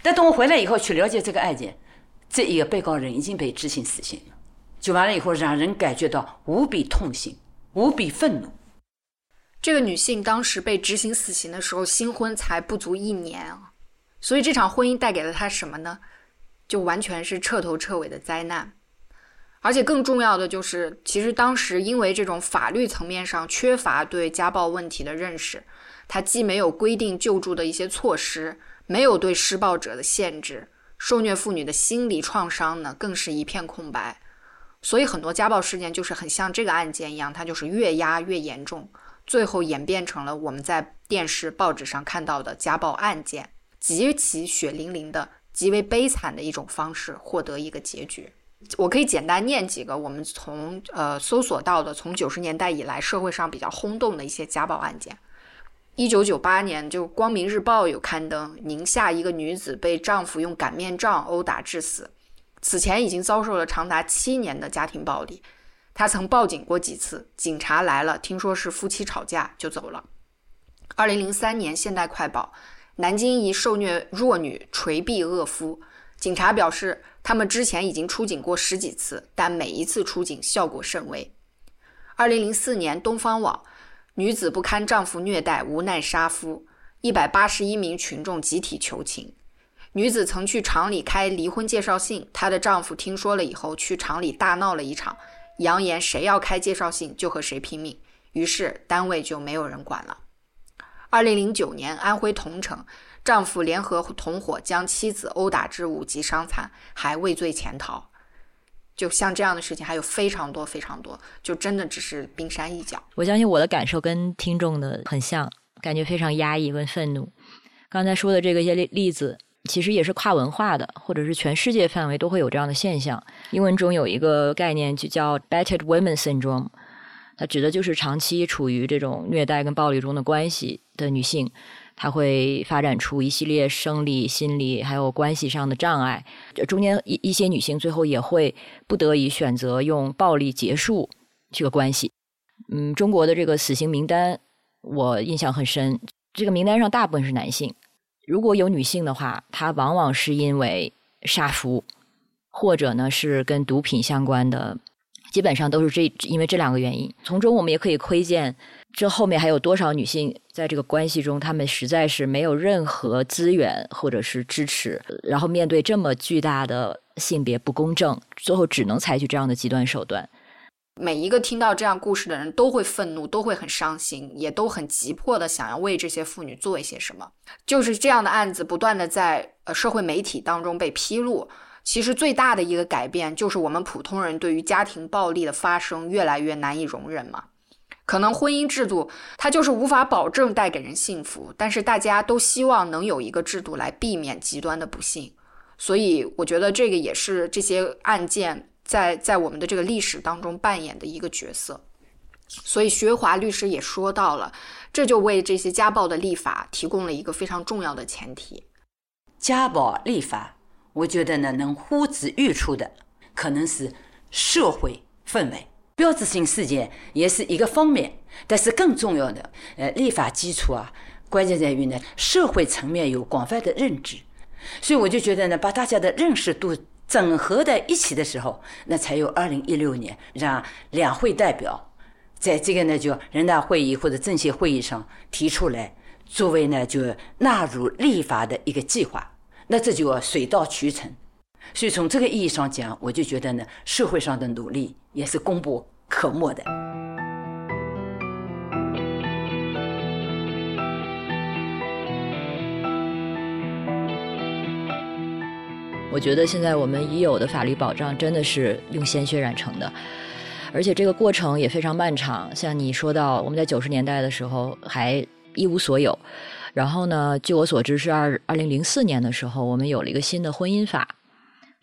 但等我回来以后去了解这个案件，这一个被告人已经被执行死刑了，就完了以后让人感觉到无比痛心、无比愤怒。这个女性当时被执行死刑的时候，新婚才不足一年啊，所以这场婚姻带给了她什么呢？就完全是彻头彻尾的灾难。而且更重要的就是，其实当时因为这种法律层面上缺乏对家暴问题的认识，它既没有规定救助的一些措施，没有对施暴者的限制，受虐妇女的心理创伤呢，更是一片空白。所以很多家暴事件就是很像这个案件一样，它就是越压越严重，最后演变成了我们在电视、报纸上看到的家暴案件，极其血淋淋的、极为悲惨的一种方式获得一个结局。我可以简单念几个我们从呃搜索到的，从九十年代以来社会上比较轰动的一些家暴案件。一九九八年，就《光明日报》有刊登，宁夏一个女子被丈夫用擀面杖殴打致死，此前已经遭受了长达七年的家庭暴力。她曾报警过几次，警察来了，听说是夫妻吵架就走了。二零零三年，《现代快报》，南京一受虐弱女捶毙恶夫，警察表示。他们之前已经出警过十几次，但每一次出警效果甚微。二零零四年，东方网，女子不堪丈夫虐待，无奈杀夫，一百八十一名群众集体求情。女子曾去厂里开离婚介绍信，她的丈夫听说了以后，去厂里大闹了一场，扬言谁要开介绍信就和谁拼命，于是单位就没有人管了。二零零九年，安徽桐城。丈夫联合同伙将妻子殴打致五级伤残，还畏罪潜逃。就像这样的事情还有非常多非常多，就真的只是冰山一角。我相信我的感受跟听众的很像，感觉非常压抑跟愤怒。刚才说的这个一些例子，其实也是跨文化的，或者是全世界范围都会有这样的现象。英文中有一个概念就叫 “battered women syndrome”，它指的就是长期处于这种虐待跟暴力中的关系的女性。它会发展出一系列生理、心理还有关系上的障碍，中间一一些女性最后也会不得已选择用暴力结束这个关系。嗯，中国的这个死刑名单我印象很深，这个名单上大部分是男性，如果有女性的话，她往往是因为杀夫，或者呢是跟毒品相关的，基本上都是这因为这两个原因。从中我们也可以窥见。这后面还有多少女性在这个关系中，她们实在是没有任何资源或者是支持，然后面对这么巨大的性别不公正，最后只能采取这样的极端手段。每一个听到这样故事的人都会愤怒，都会很伤心，也都很急迫的想要为这些妇女做一些什么。就是这样的案子不断的在呃社会媒体当中被披露，其实最大的一个改变就是我们普通人对于家庭暴力的发生越来越难以容忍嘛。可能婚姻制度它就是无法保证带给人幸福，但是大家都希望能有一个制度来避免极端的不幸，所以我觉得这个也是这些案件在在我们的这个历史当中扮演的一个角色。所以学华律师也说到了，这就为这些家暴的立法提供了一个非常重要的前提。家暴立法，我觉得呢，能呼之欲出的可能是社会氛围。标志性事件也是一个方面，但是更重要的，呃，立法基础啊，关键在于呢，社会层面有广泛的认知，所以我就觉得呢，把大家的认识度整合在一起的时候，那才有二零一六年让两会代表在这个呢就人大会议或者政协会议上提出来，作为呢就纳入立法的一个计划，那这就要水到渠成。所以从这个意义上讲我就觉得呢社会上的努力也是功不可没的。我觉得现在我们已有的法律保障真的是用鲜血染成的而且这个过程也非常漫长。像你说到我们在九十年代的时候还一无所有然后呢据我所知是二二零零四年的时候我们有了一个新的婚姻法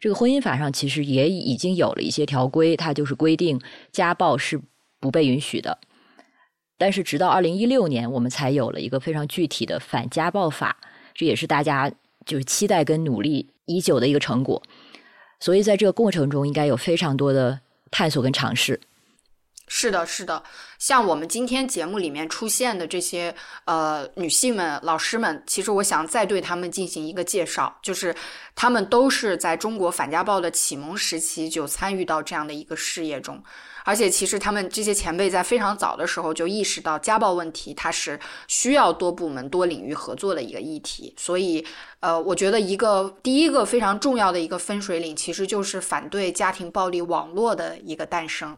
这个婚姻法上其实也已经有了一些条规，它就是规定家暴是不被允许的。但是直到二零一六年，我们才有了一个非常具体的反家暴法，这也是大家就是期待跟努力已久的一个成果。所以在这个过程中，应该有非常多的探索跟尝试。是的，是的，像我们今天节目里面出现的这些呃女性们、老师们，其实我想再对她们进行一个介绍，就是她们都是在中国反家暴的启蒙时期就参与到这样的一个事业中，而且其实他们这些前辈在非常早的时候就意识到家暴问题它是需要多部门、多领域合作的一个议题，所以呃，我觉得一个第一个非常重要的一个分水岭，其实就是反对家庭暴力网络的一个诞生。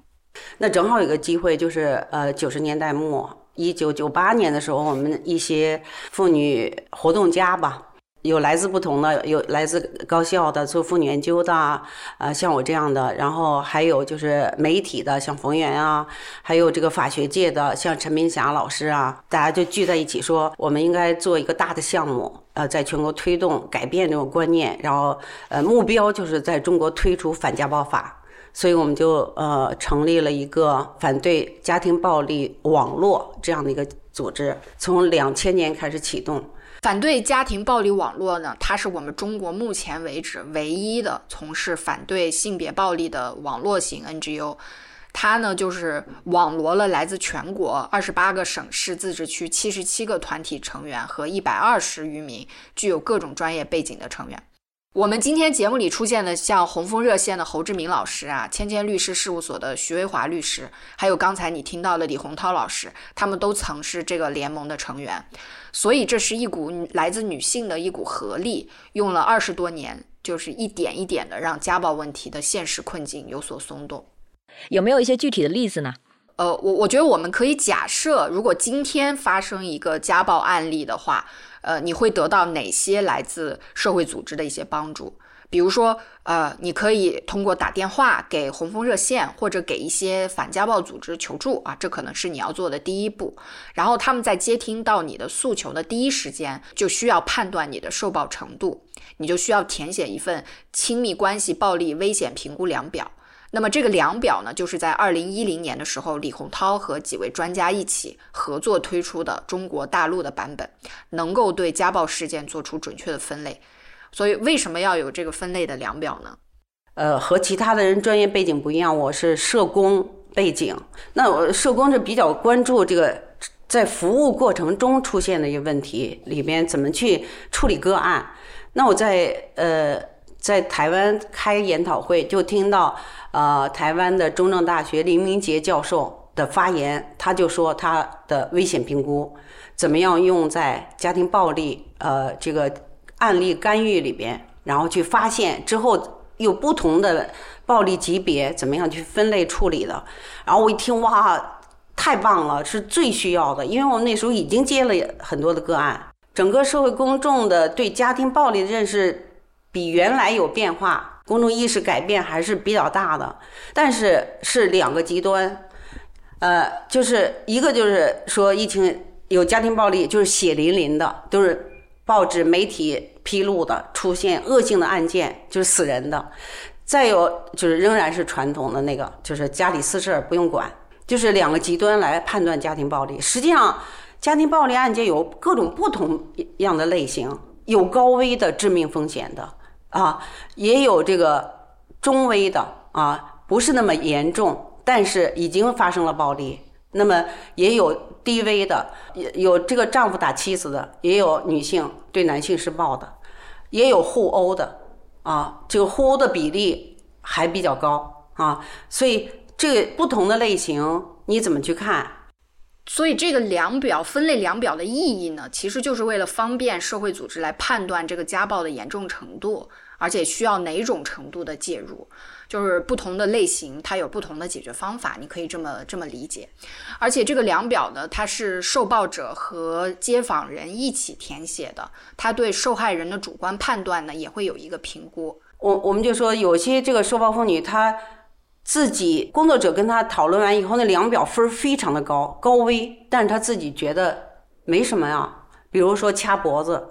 那正好有个机会，就是呃九十年代末，一九九八年的时候，我们一些妇女活动家吧，有来自不同的，有来自高校的做妇女研究的，呃像我这样的，然后还有就是媒体的，像冯源啊，还有这个法学界的，像陈明霞老师啊，大家就聚在一起说，我们应该做一个大的项目，呃，在全国推动改变这种观念，然后呃目标就是在中国推出反家暴法。所以我们就呃成立了一个反对家庭暴力网络这样的一个组织，从两千年开始启动。反对家庭暴力网络呢，它是我们中国目前为止唯一的从事反对性别暴力的网络型 NGO。它呢就是网罗了来自全国二十八个省市自治区七十七个团体成员和一百二十余名具有各种专业背景的成员。我们今天节目里出现的，像红枫热线的侯志明老师啊，千千律师事务所的徐维华律师，还有刚才你听到的李洪涛老师，他们都曾是这个联盟的成员。所以，这是一股来自女性的一股合力，用了二十多年，就是一点一点的让家暴问题的现实困境有所松动。有没有一些具体的例子呢？呃，我我觉得我们可以假设，如果今天发生一个家暴案例的话。呃，你会得到哪些来自社会组织的一些帮助？比如说，呃，你可以通过打电话给红枫热线，或者给一些反家暴组织求助啊，这可能是你要做的第一步。然后他们在接听到你的诉求的第一时间，就需要判断你的受暴程度，你就需要填写一份亲密关系暴力危险评估量表。那么这个量表呢，就是在二零一零年的时候，李洪涛和几位专家一起合作推出的中国大陆的版本，能够对家暴事件做出准确的分类。所以为什么要有这个分类的量表呢？呃，和其他的人专业背景不一样，我是社工背景，那我社工是比较关注这个在服务过程中出现的一个问题里边怎么去处理个案。那我在呃在台湾开研讨会就听到。呃，台湾的中正大学林明杰教授的发言，他就说他的危险评估怎么样用在家庭暴力呃这个案例干预里边，然后去发现之后有不同的暴力级别怎么样去分类处理的。然后我一听哇，太棒了，是最需要的，因为我们那时候已经接了很多的个案，整个社会公众的对家庭暴力的认识比原来有变化。公众意识改变还是比较大的，但是是两个极端，呃，就是一个就是说疫情有家庭暴力，就是血淋淋的，都是报纸媒体披露的，出现恶性的案件，就是死人的；再有就是仍然是传统的那个，就是家里私事儿不用管，就是两个极端来判断家庭暴力。实际上，家庭暴力案件有各种不同样的类型，有高危的致命风险的。啊，也有这个中危的啊，不是那么严重，但是已经发生了暴力。那么也有低危的，有有这个丈夫打妻子的，也有女性对男性施暴的，也有互殴的啊，这个互殴的比例还比较高啊。所以这个不同的类型你怎么去看？所以这个量表分类量表的意义呢，其实就是为了方便社会组织来判断这个家暴的严重程度。而且需要哪种程度的介入，就是不同的类型，它有不同的解决方法，你可以这么这么理解。而且这个量表呢，它是受暴者和接访人一起填写的，他对受害人的主观判断呢也会有一个评估。我我们就说有些这个受暴妇女她。自己工作者跟他讨论完以后，那量表分非常的高，高危，但是他自己觉得没什么呀。比如说掐脖子，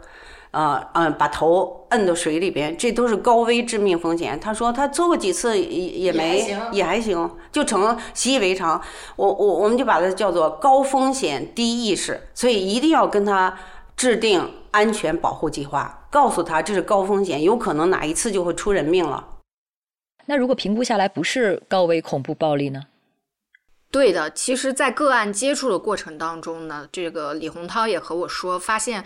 呃嗯，把头摁到水里边，这都是高危致命风险。他说他做过几次也也没也还行，就成习以为常。我我我们就把它叫做高风险低意识，所以一定要跟他制定安全保护计划，告诉他这是高风险，有可能哪一次就会出人命了。那如果评估下来不是高危恐怖暴力呢？对的，其实，在个案接触的过程当中呢，这个李洪涛也和我说，发现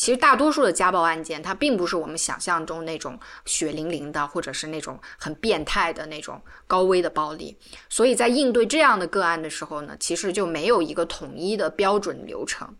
其实大多数的家暴案件，它并不是我们想象中那种血淋淋的，或者是那种很变态的那种高危的暴力。所以在应对这样的个案的时候呢，其实就没有一个统一的标准流程，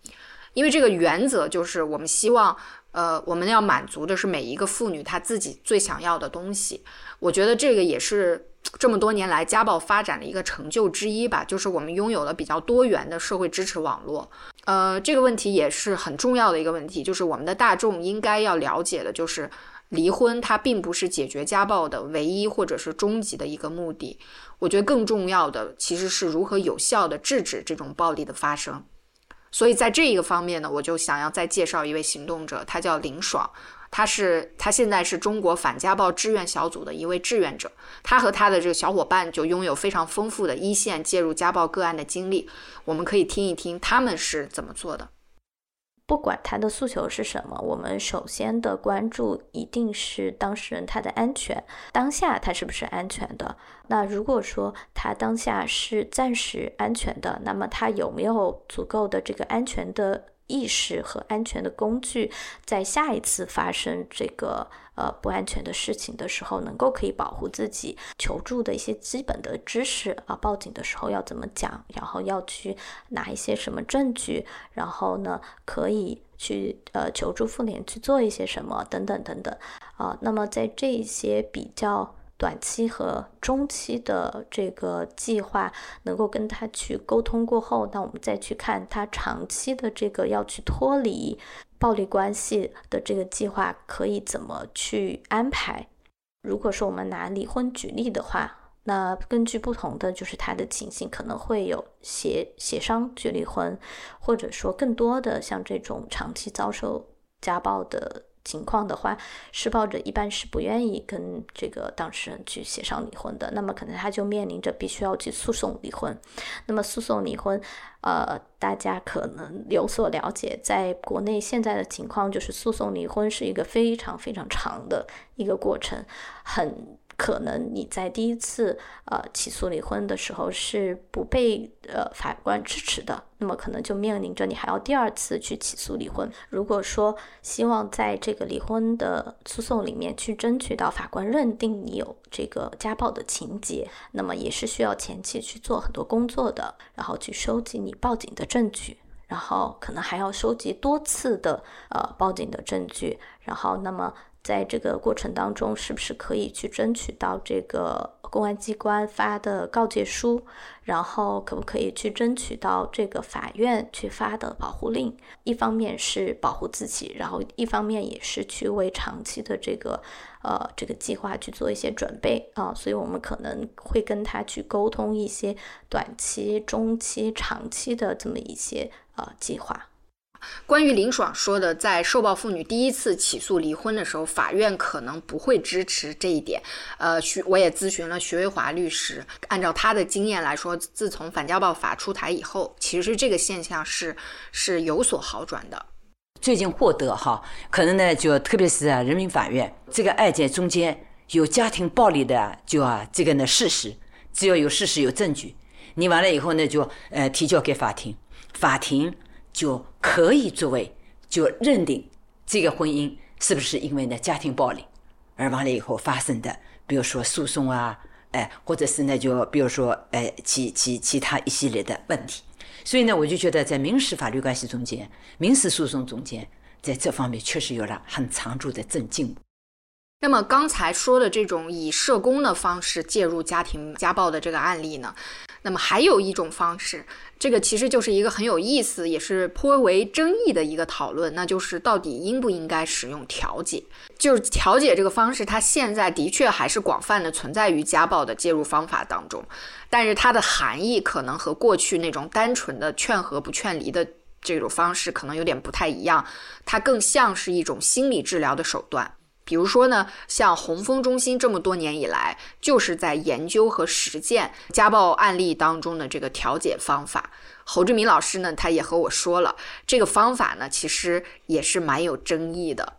因为这个原则就是我们希望。呃，我们要满足的是每一个妇女她自己最想要的东西。我觉得这个也是这么多年来家暴发展的一个成就之一吧，就是我们拥有了比较多元的社会支持网络。呃，这个问题也是很重要的一个问题，就是我们的大众应该要了解的，就是离婚它并不是解决家暴的唯一或者是终极的一个目的。我觉得更重要的其实是如何有效的制止这种暴力的发生。所以在这一个方面呢，我就想要再介绍一位行动者，他叫林爽，他是他现在是中国反家暴志愿小组的一位志愿者，他和他的这个小伙伴就拥有非常丰富的一线介入家暴个案的经历，我们可以听一听他们是怎么做的。不管他的诉求是什么，我们首先的关注一定是当事人他的安全，当下他是不是安全的？那如果说他当下是暂时安全的，那么他有没有足够的这个安全的？意识和安全的工具，在下一次发生这个呃不安全的事情的时候，能够可以保护自己。求助的一些基本的知识啊，报警的时候要怎么讲，然后要去拿一些什么证据，然后呢可以去呃求助妇联去做一些什么等等等等啊。那么在这些比较。短期和中期的这个计划能够跟他去沟通过后，那我们再去看他长期的这个要去脱离暴力关系的这个计划可以怎么去安排。如果说我们拿离婚举例的话，那根据不同的就是他的情形，可能会有协协商去离婚，或者说更多的像这种长期遭受家暴的。情况的话，施暴者一般是不愿意跟这个当事人去协商离婚的，那么可能他就面临着必须要去诉讼离婚。那么诉讼离婚，呃，大家可能有所了解，在国内现在的情况就是诉讼离婚是一个非常非常长的一个过程，很。可能你在第一次呃起诉离婚的时候是不被呃法官支持的，那么可能就面临着你还要第二次去起诉离婚。如果说希望在这个离婚的诉讼里面去争取到法官认定你有这个家暴的情节，那么也是需要前期去做很多工作的，然后去收集你报警的证据，然后可能还要收集多次的呃报警的证据，然后那么。在这个过程当中，是不是可以去争取到这个公安机关发的告诫书？然后可不可以去争取到这个法院去发的保护令？一方面是保护自己，然后一方面也是去为长期的这个呃这个计划去做一些准备啊。所以我们可能会跟他去沟通一些短期、中期、长期的这么一些呃计划。关于林爽说的，在受暴妇女第一次起诉离婚的时候，法院可能不会支持这一点。呃，徐我也咨询了徐维华律师，按照他的经验来说，自从反家暴法出台以后，其实这个现象是是有所好转的。最近获得哈，可能呢就特别是啊，人民法院这个案件中间有家庭暴力的，就啊这个呢事实，只要有事实有证据，你完了以后呢就呃提交给法庭，法庭。就可以作为就认定这个婚姻是不是因为呢家庭暴力而完了以后发生的，比如说诉讼啊，哎，或者是呢就比如说哎其其其他一系列的问题。所以呢，我就觉得在民事法律关系中间、民事诉讼中间，在这方面确实有了很长足的增进。那么刚才说的这种以社工的方式介入家庭家暴的这个案例呢，那么还有一种方式，这个其实就是一个很有意思，也是颇为争议的一个讨论，那就是到底应不应该使用调解？就是调解这个方式，它现在的确还是广泛的存在于家暴的介入方法当中，但是它的含义可能和过去那种单纯的劝和不劝离的这种方式可能有点不太一样，它更像是一种心理治疗的手段。比如说呢，像红枫中心这么多年以来，就是在研究和实践家暴案例当中的这个调解方法。侯志明老师呢，他也和我说了，这个方法呢，其实也是蛮有争议的。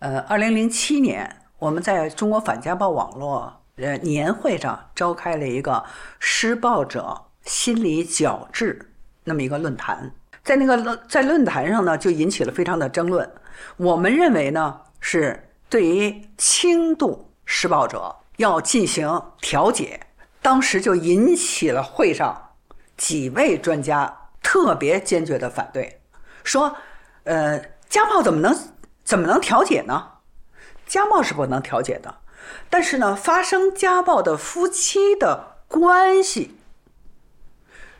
呃，二零零七年，我们在中国反家暴网络呃年会上召开了一个施暴者心理矫治那么一个论坛，在那个论在论坛上呢，就引起了非常的争论。我们认为呢是。对于轻度施暴者要进行调解，当时就引起了会上几位专家特别坚决的反对，说：“呃，家暴怎么能怎么能调解呢？家暴是不能调解的，但是呢，发生家暴的夫妻的关系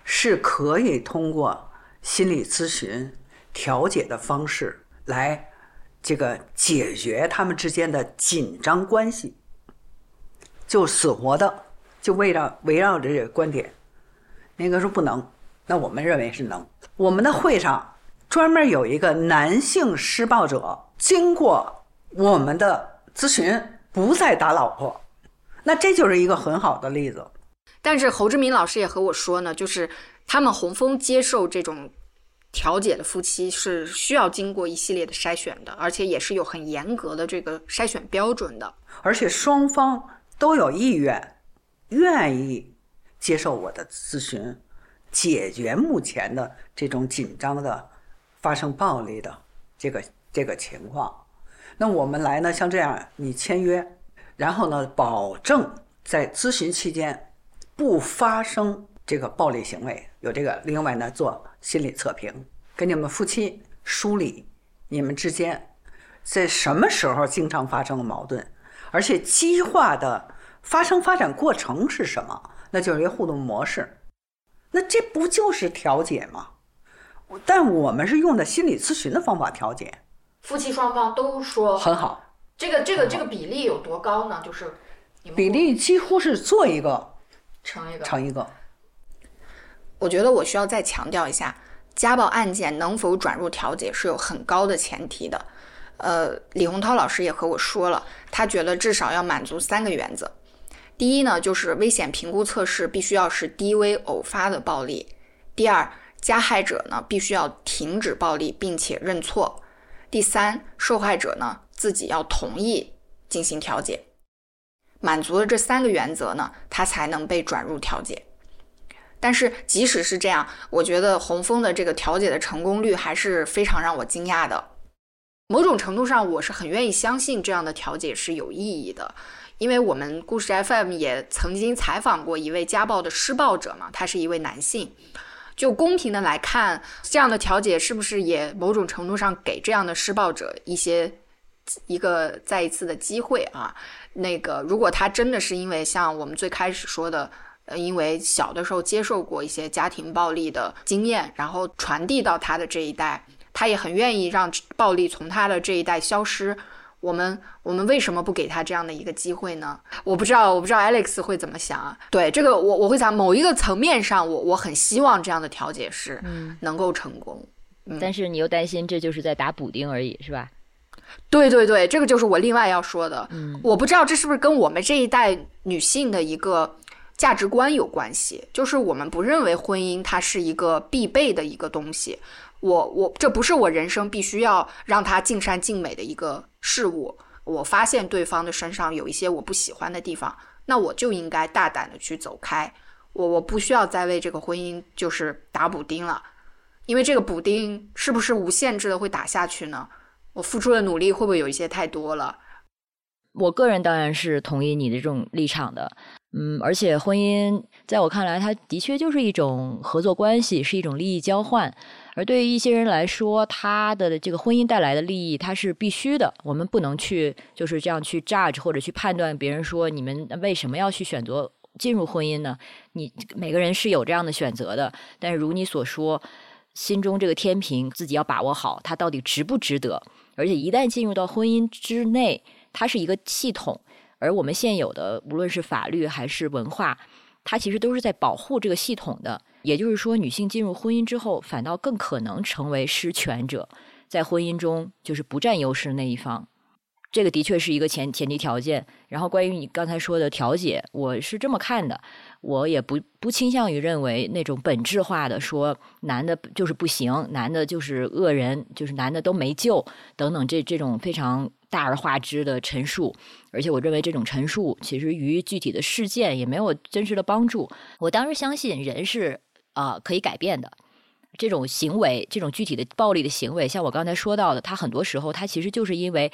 是可以通过心理咨询调解的方式来。”这个解决他们之间的紧张关系，就死活的就围绕围绕着这个观点。那个说不能，那我们认为是能。我们的会上专门有一个男性施暴者，经过我们的咨询，不再打老婆，那这就是一个很好的例子。但是侯志明老师也和我说呢，就是他们洪峰接受这种。调解的夫妻是需要经过一系列的筛选的，而且也是有很严格的这个筛选标准的。而且双方都有意愿，愿意接受我的咨询，解决目前的这种紧张的发生暴力的这个这个情况。那我们来呢，像这样，你签约，然后呢，保证在咨询期间不发生这个暴力行为，有这个。另外呢，做。心理测评，给你们夫妻梳理你们之间在什么时候经常发生的矛盾，而且激化的发生发展过程是什么？那就是一个互动模式。那这不就是调解吗？但我们是用的心理咨询的方法调解。夫妻双方都说很好。这个这个这个比例有多高呢？就是比例几乎是做一个成一个成一个。我觉得我需要再强调一下，家暴案件能否转入调解是有很高的前提的。呃，李洪涛老师也和我说了，他觉得至少要满足三个原则。第一呢，就是危险评估测试必须要是低危偶发的暴力；第二，加害者呢必须要停止暴力并且认错；第三，受害者呢自己要同意进行调解。满足了这三个原则呢，他才能被转入调解。但是即使是这样，我觉得洪峰的这个调解的成功率还是非常让我惊讶的。某种程度上，我是很愿意相信这样的调解是有意义的，因为我们故事 FM 也曾经采访过一位家暴的施暴者嘛，他是一位男性。就公平的来看，这样的调解是不是也某种程度上给这样的施暴者一些一个再一次的机会啊？那个，如果他真的是因为像我们最开始说的。呃，因为小的时候接受过一些家庭暴力的经验，然后传递到他的这一代，他也很愿意让暴力从他的这一代消失。我们我们为什么不给他这样的一个机会呢？我不知道，我不知道 Alex 会怎么想啊？对这个，我我会想某一个层面上，我我很希望这样的调解是能够成功。嗯但是你又担心这就是在打补丁而已，是吧？对对对，这个就是我另外要说的。嗯，我不知道这是不是跟我们这一代女性的一个。价值观有关系，就是我们不认为婚姻它是一个必备的一个东西。我我这不是我人生必须要让它尽善尽美的一个事物。我发现对方的身上有一些我不喜欢的地方，那我就应该大胆的去走开。我我不需要再为这个婚姻就是打补丁了，因为这个补丁是不是无限制的会打下去呢？我付出的努力会不会有一些太多了？我个人当然是同意你的这种立场的。嗯，而且婚姻在我看来，它的确就是一种合作关系，是一种利益交换。而对于一些人来说，他的这个婚姻带来的利益，他是必须的。我们不能去就是这样去 judge 或者去判断别人说你们为什么要去选择进入婚姻呢？你每个人是有这样的选择的，但是如你所说，心中这个天平自己要把握好，它到底值不值得？而且一旦进入到婚姻之内，它是一个系统，而我们现有的无论是法律还是文化，它其实都是在保护这个系统的。也就是说，女性进入婚姻之后，反倒更可能成为失权者，在婚姻中就是不占优势的那一方。这个的确是一个前前提条件。然后，关于你刚才说的调解，我是这么看的，我也不不倾向于认为那种本质化的说男的就是不行，男的就是恶人，就是男的都没救等等这这种非常大而化之的陈述。而且，我认为这种陈述其实与具体的事件也没有真实的帮助。我当时相信人是。啊，可以改变的这种行为，这种具体的暴力的行为，像我刚才说到的，他很多时候他其实就是因为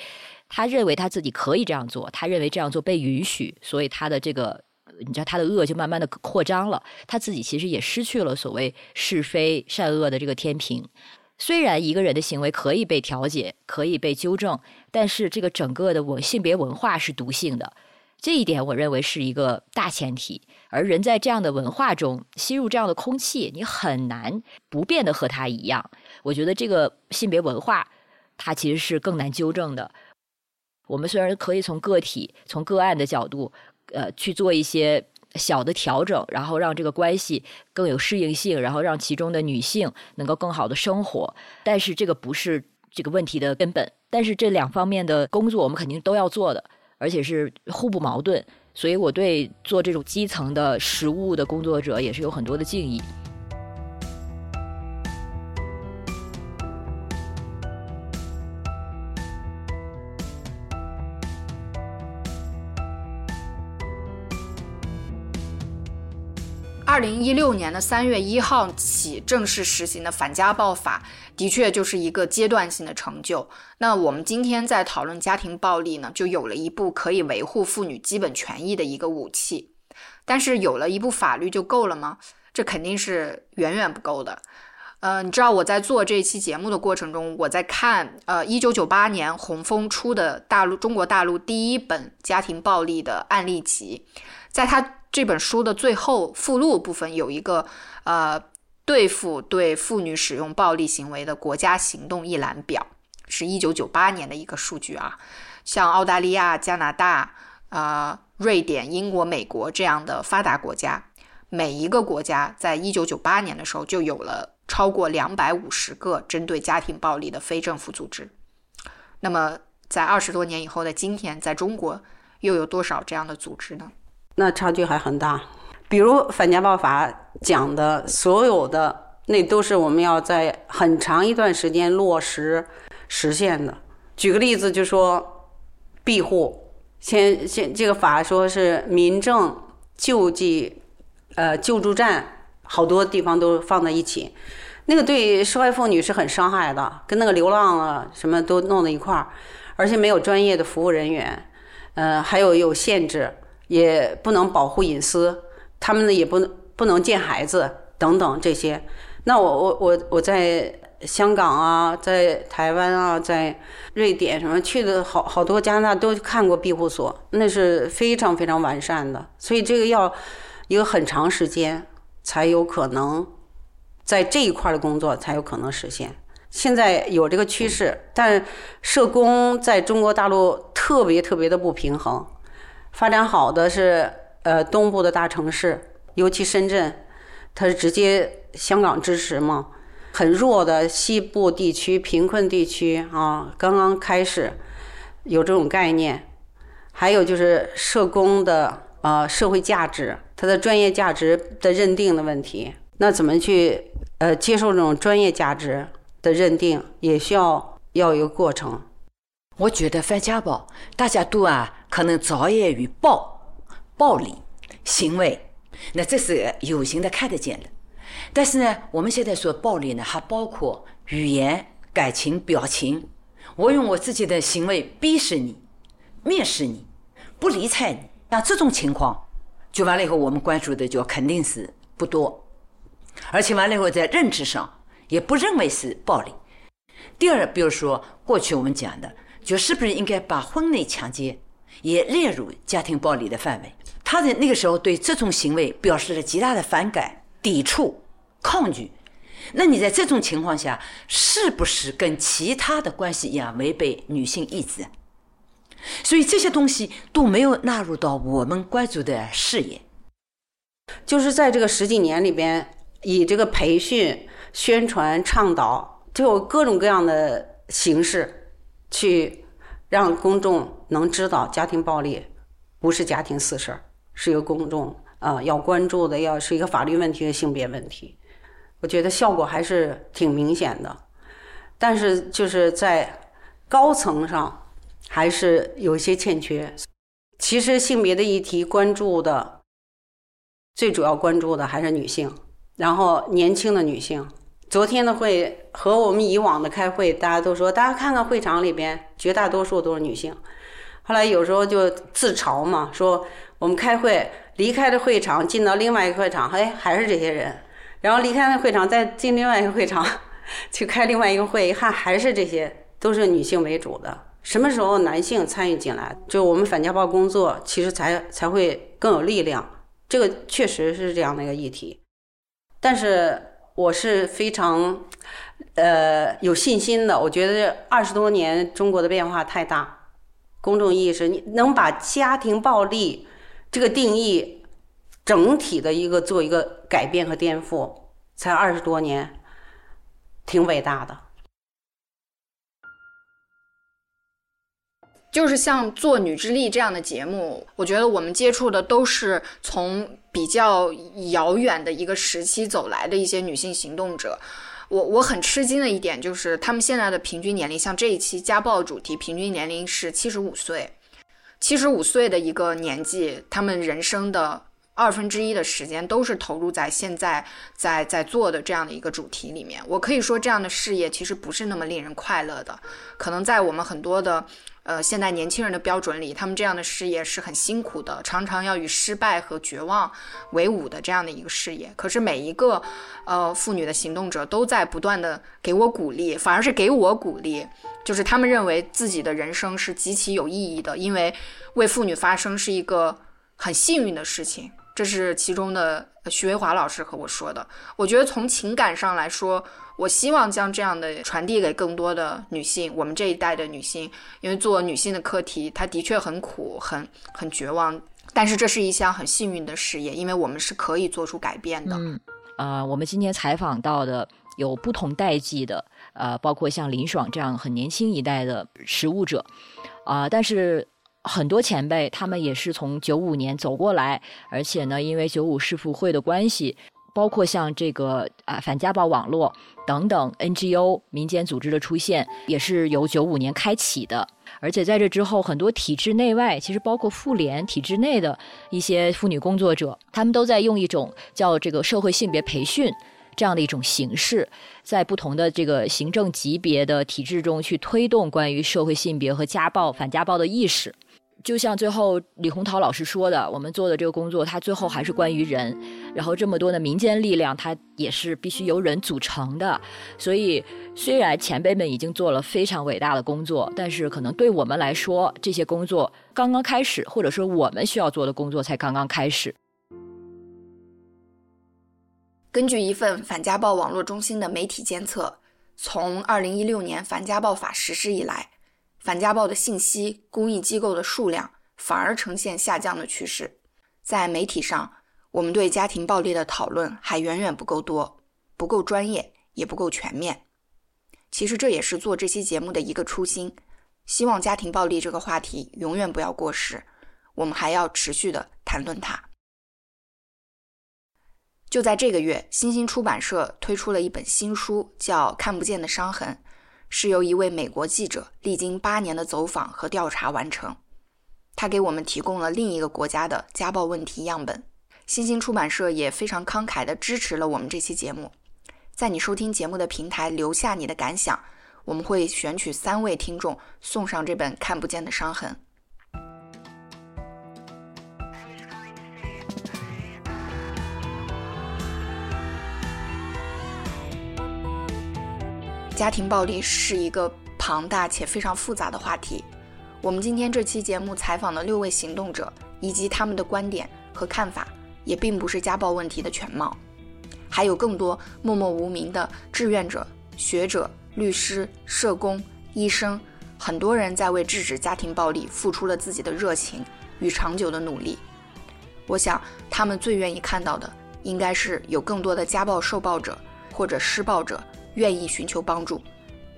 他认为他自己可以这样做，他认为这样做被允许，所以他的这个你知道他的恶就慢慢的扩张了，他自己其实也失去了所谓是非善恶的这个天平。虽然一个人的行为可以被调解，可以被纠正，但是这个整个的我性别文化是毒性的。这一点我认为是一个大前提，而人在这样的文化中吸入这样的空气，你很难不变得和他一样。我觉得这个性别文化，它其实是更难纠正的。我们虽然可以从个体、从个案的角度，呃，去做一些小的调整，然后让这个关系更有适应性，然后让其中的女性能够更好的生活，但是这个不是这个问题的根本。但是这两方面的工作，我们肯定都要做的。而且是互不矛盾，所以我对做这种基层的实务的工作者也是有很多的敬意。二零一六年的三月一号起正式实行的反家暴法，的确就是一个阶段性的成就。那我们今天在讨论家庭暴力呢，就有了一部可以维护妇女基本权益的一个武器。但是有了一部法律就够了吗？这肯定是远远不够的。呃，你知道我在做这期节目的过程中，我在看呃一九九八年洪峰出的大陆中国大陆第一本家庭暴力的案例集，在他。这本书的最后附录部分有一个呃对付对妇女使用暴力行为的国家行动一览表，是一九九八年的一个数据啊。像澳大利亚、加拿大、啊瑞典、英国、美国这样的发达国家，每一个国家在一九九八年的时候就有了超过两百五十个针对家庭暴力的非政府组织。那么在二十多年以后的今天，在中国又有多少这样的组织呢？那差距还很大，比如反家暴法讲的所有的，那都是我们要在很长一段时间落实实现的。举个例子，就说庇护，先先这个法说是民政救济，呃救助站，好多地方都放在一起，那个对受害妇女是很伤害的，跟那个流浪啊什么都弄在一块儿，而且没有专业的服务人员，呃还有有限制。也不能保护隐私，他们呢也不能不能见孩子等等这些。那我我我我在香港啊，在台湾啊，在瑞典什么去的好好多加拿大都看过庇护所，那是非常非常完善的。所以这个要一个很长时间才有可能在这一块的工作才有可能实现。现在有这个趋势，但社工在中国大陆特别特别的不平衡。发展好的是呃东部的大城市，尤其深圳，它是直接香港支持嘛。很弱的西部地区、贫困地区啊，刚刚开始有这种概念。还有就是社工的呃社会价值，它的专业价值的认定的问题。那怎么去呃接受这种专业价值的认定，也需要要一个过程。我觉得反家宝，大家都啊可能着眼于暴暴力行为，那这是有形的看得见的。但是呢，我们现在说暴力呢，还包括语言、感情、表情。我用我自己的行为逼视你、蔑视你、不理睬你，像这种情况，就完了以后，我们关注的就肯定是不多。而且完了以后，在认知上也不认为是暴力。第二，比如说过去我们讲的，就是不是应该把婚内强奸也列入家庭暴力的范围？他在那个时候对这种行为表示了极大的反感、抵触、抗拒。那你在这种情况下，是不是跟其他的关系一样违背女性意志？所以这些东西都没有纳入到我们关注的视野。就是在这个十几年里边，以这个培训、宣传、倡导，就有各种各样的形式，去让公众能知道家庭暴力不是家庭私事儿，是一个公众啊要关注的，要是一个法律问题和性别问题。我觉得效果还是挺明显的，但是就是在高层上还是有一些欠缺。其实性别的议题关注的最主要关注的还是女性，然后年轻的女性。昨天的会和我们以往的开会，大家都说，大家看看会场里边绝大多数都是女性。后来有时候就自嘲嘛，说我们开会离开了会场，进到另外一个会场，哎，还是这些人。然后离开那会场，再进另外一个会场，去开另外一个会，一看还是这些，都是女性为主的。什么时候男性参与进来，就我们反家暴工作其实才才会更有力量。这个确实是这样的一个议题，但是我是非常呃有信心的。我觉得二十多年中国的变化太大，公众意识你能把家庭暴力这个定义。整体的一个做一个改变和颠覆，才二十多年，挺伟大的。就是像做《女之力》这样的节目，我觉得我们接触的都是从比较遥远的一个时期走来的一些女性行动者。我我很吃惊的一点就是，他们现在的平均年龄，像这一期家暴主题，平均年龄是七十五岁。七十五岁的一个年纪，他们人生的。二分之一的时间都是投入在现在在在做的这样的一个主题里面。我可以说，这样的事业其实不是那么令人快乐的。可能在我们很多的呃现在年轻人的标准里，他们这样的事业是很辛苦的，常常要与失败和绝望为伍的这样的一个事业。可是每一个呃妇女的行动者都在不断的给我鼓励，反而是给我鼓励，就是他们认为自己的人生是极其有意义的，因为为妇女发声是一个很幸运的事情。这是其中的徐维华老师和我说的。我觉得从情感上来说，我希望将这样的传递给更多的女性，我们这一代的女性，因为做女性的课题，她的确很苦，很很绝望。但是这是一项很幸运的事业，因为我们是可以做出改变的。嗯，呃，我们今天采访到的有不同代际的，呃，包括像林爽这样很年轻一代的实务者，啊，但是。很多前辈，他们也是从九五年走过来，而且呢，因为九五世妇会的关系，包括像这个啊反家暴网络等等 NGO 民间组织的出现，也是由九五年开启的。而且在这之后，很多体制内外，其实包括妇联体制内的一些妇女工作者，他们都在用一种叫这个社会性别培训这样的一种形式，在不同的这个行政级别的体制中去推动关于社会性别和家暴反家暴的意识。就像最后李洪涛老师说的，我们做的这个工作，它最后还是关于人。然后这么多的民间力量，它也是必须由人组成的。所以，虽然前辈们已经做了非常伟大的工作，但是可能对我们来说，这些工作刚刚开始，或者说我们需要做的工作才刚刚开始。根据一份反家暴网络中心的媒体监测，从二零一六年反家暴法实施以来。反家暴的信息公益机构的数量反而呈现下降的趋势，在媒体上，我们对家庭暴力的讨论还远远不够多，不够专业，也不够全面。其实这也是做这期节目的一个初心，希望家庭暴力这个话题永远不要过时，我们还要持续的谈论它。就在这个月，新星出版社推出了一本新书，叫《看不见的伤痕》。是由一位美国记者历经八年的走访和调查完成，他给我们提供了另一个国家的家暴问题样本。新星出版社也非常慷慨地支持了我们这期节目。在你收听节目的平台留下你的感想，我们会选取三位听众送上这本《看不见的伤痕》。家庭暴力是一个庞大且非常复杂的话题。我们今天这期节目采访的六位行动者以及他们的观点和看法，也并不是家暴问题的全貌，还有更多默默无名的志愿者、学者、律师、社工、医生，很多人在为制止家庭暴力付出了自己的热情与长久的努力。我想，他们最愿意看到的，应该是有更多的家暴受暴者或者施暴者愿意寻求帮助，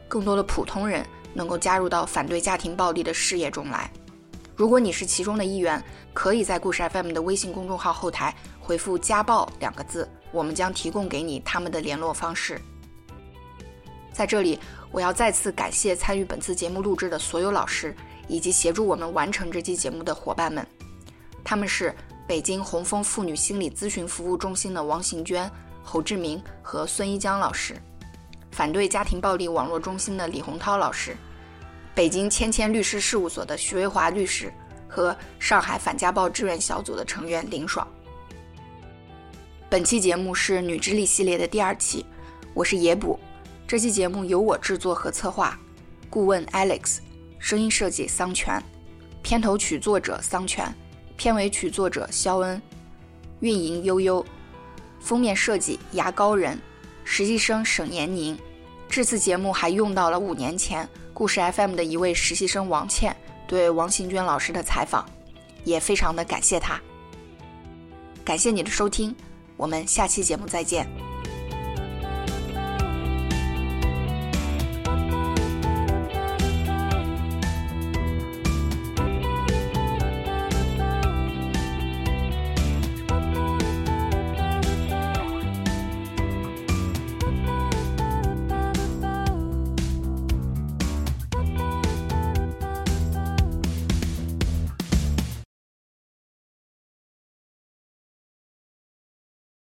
更多的普通人。能够加入到反对家庭暴力的事业中来。如果你是其中的一员，可以在故事 FM 的微信公众号后台回复“家暴”两个字，我们将提供给你他们的联络方式。在这里，我要再次感谢参与本次节目录制的所有老师，以及协助我们完成这期节目的伙伴们。他们是北京红枫妇女心理咨询服务中心的王行娟、侯志明和孙一江老师。反对家庭暴力网络中心的李洪涛老师，北京千千律师事务所的徐维华律师和上海反家暴志愿小组的成员林爽。本期节目是女之力系列的第二期，我是野捕。这期节目由我制作和策划，顾问 Alex，声音设计桑泉，片头曲作者桑泉，片尾曲作者肖恩，运营悠悠，封面设计牙膏人。实习生沈延宁，这次节目还用到了五年前故事 FM 的一位实习生王倩对王行娟老师的采访，也非常的感谢她。感谢你的收听，我们下期节目再见。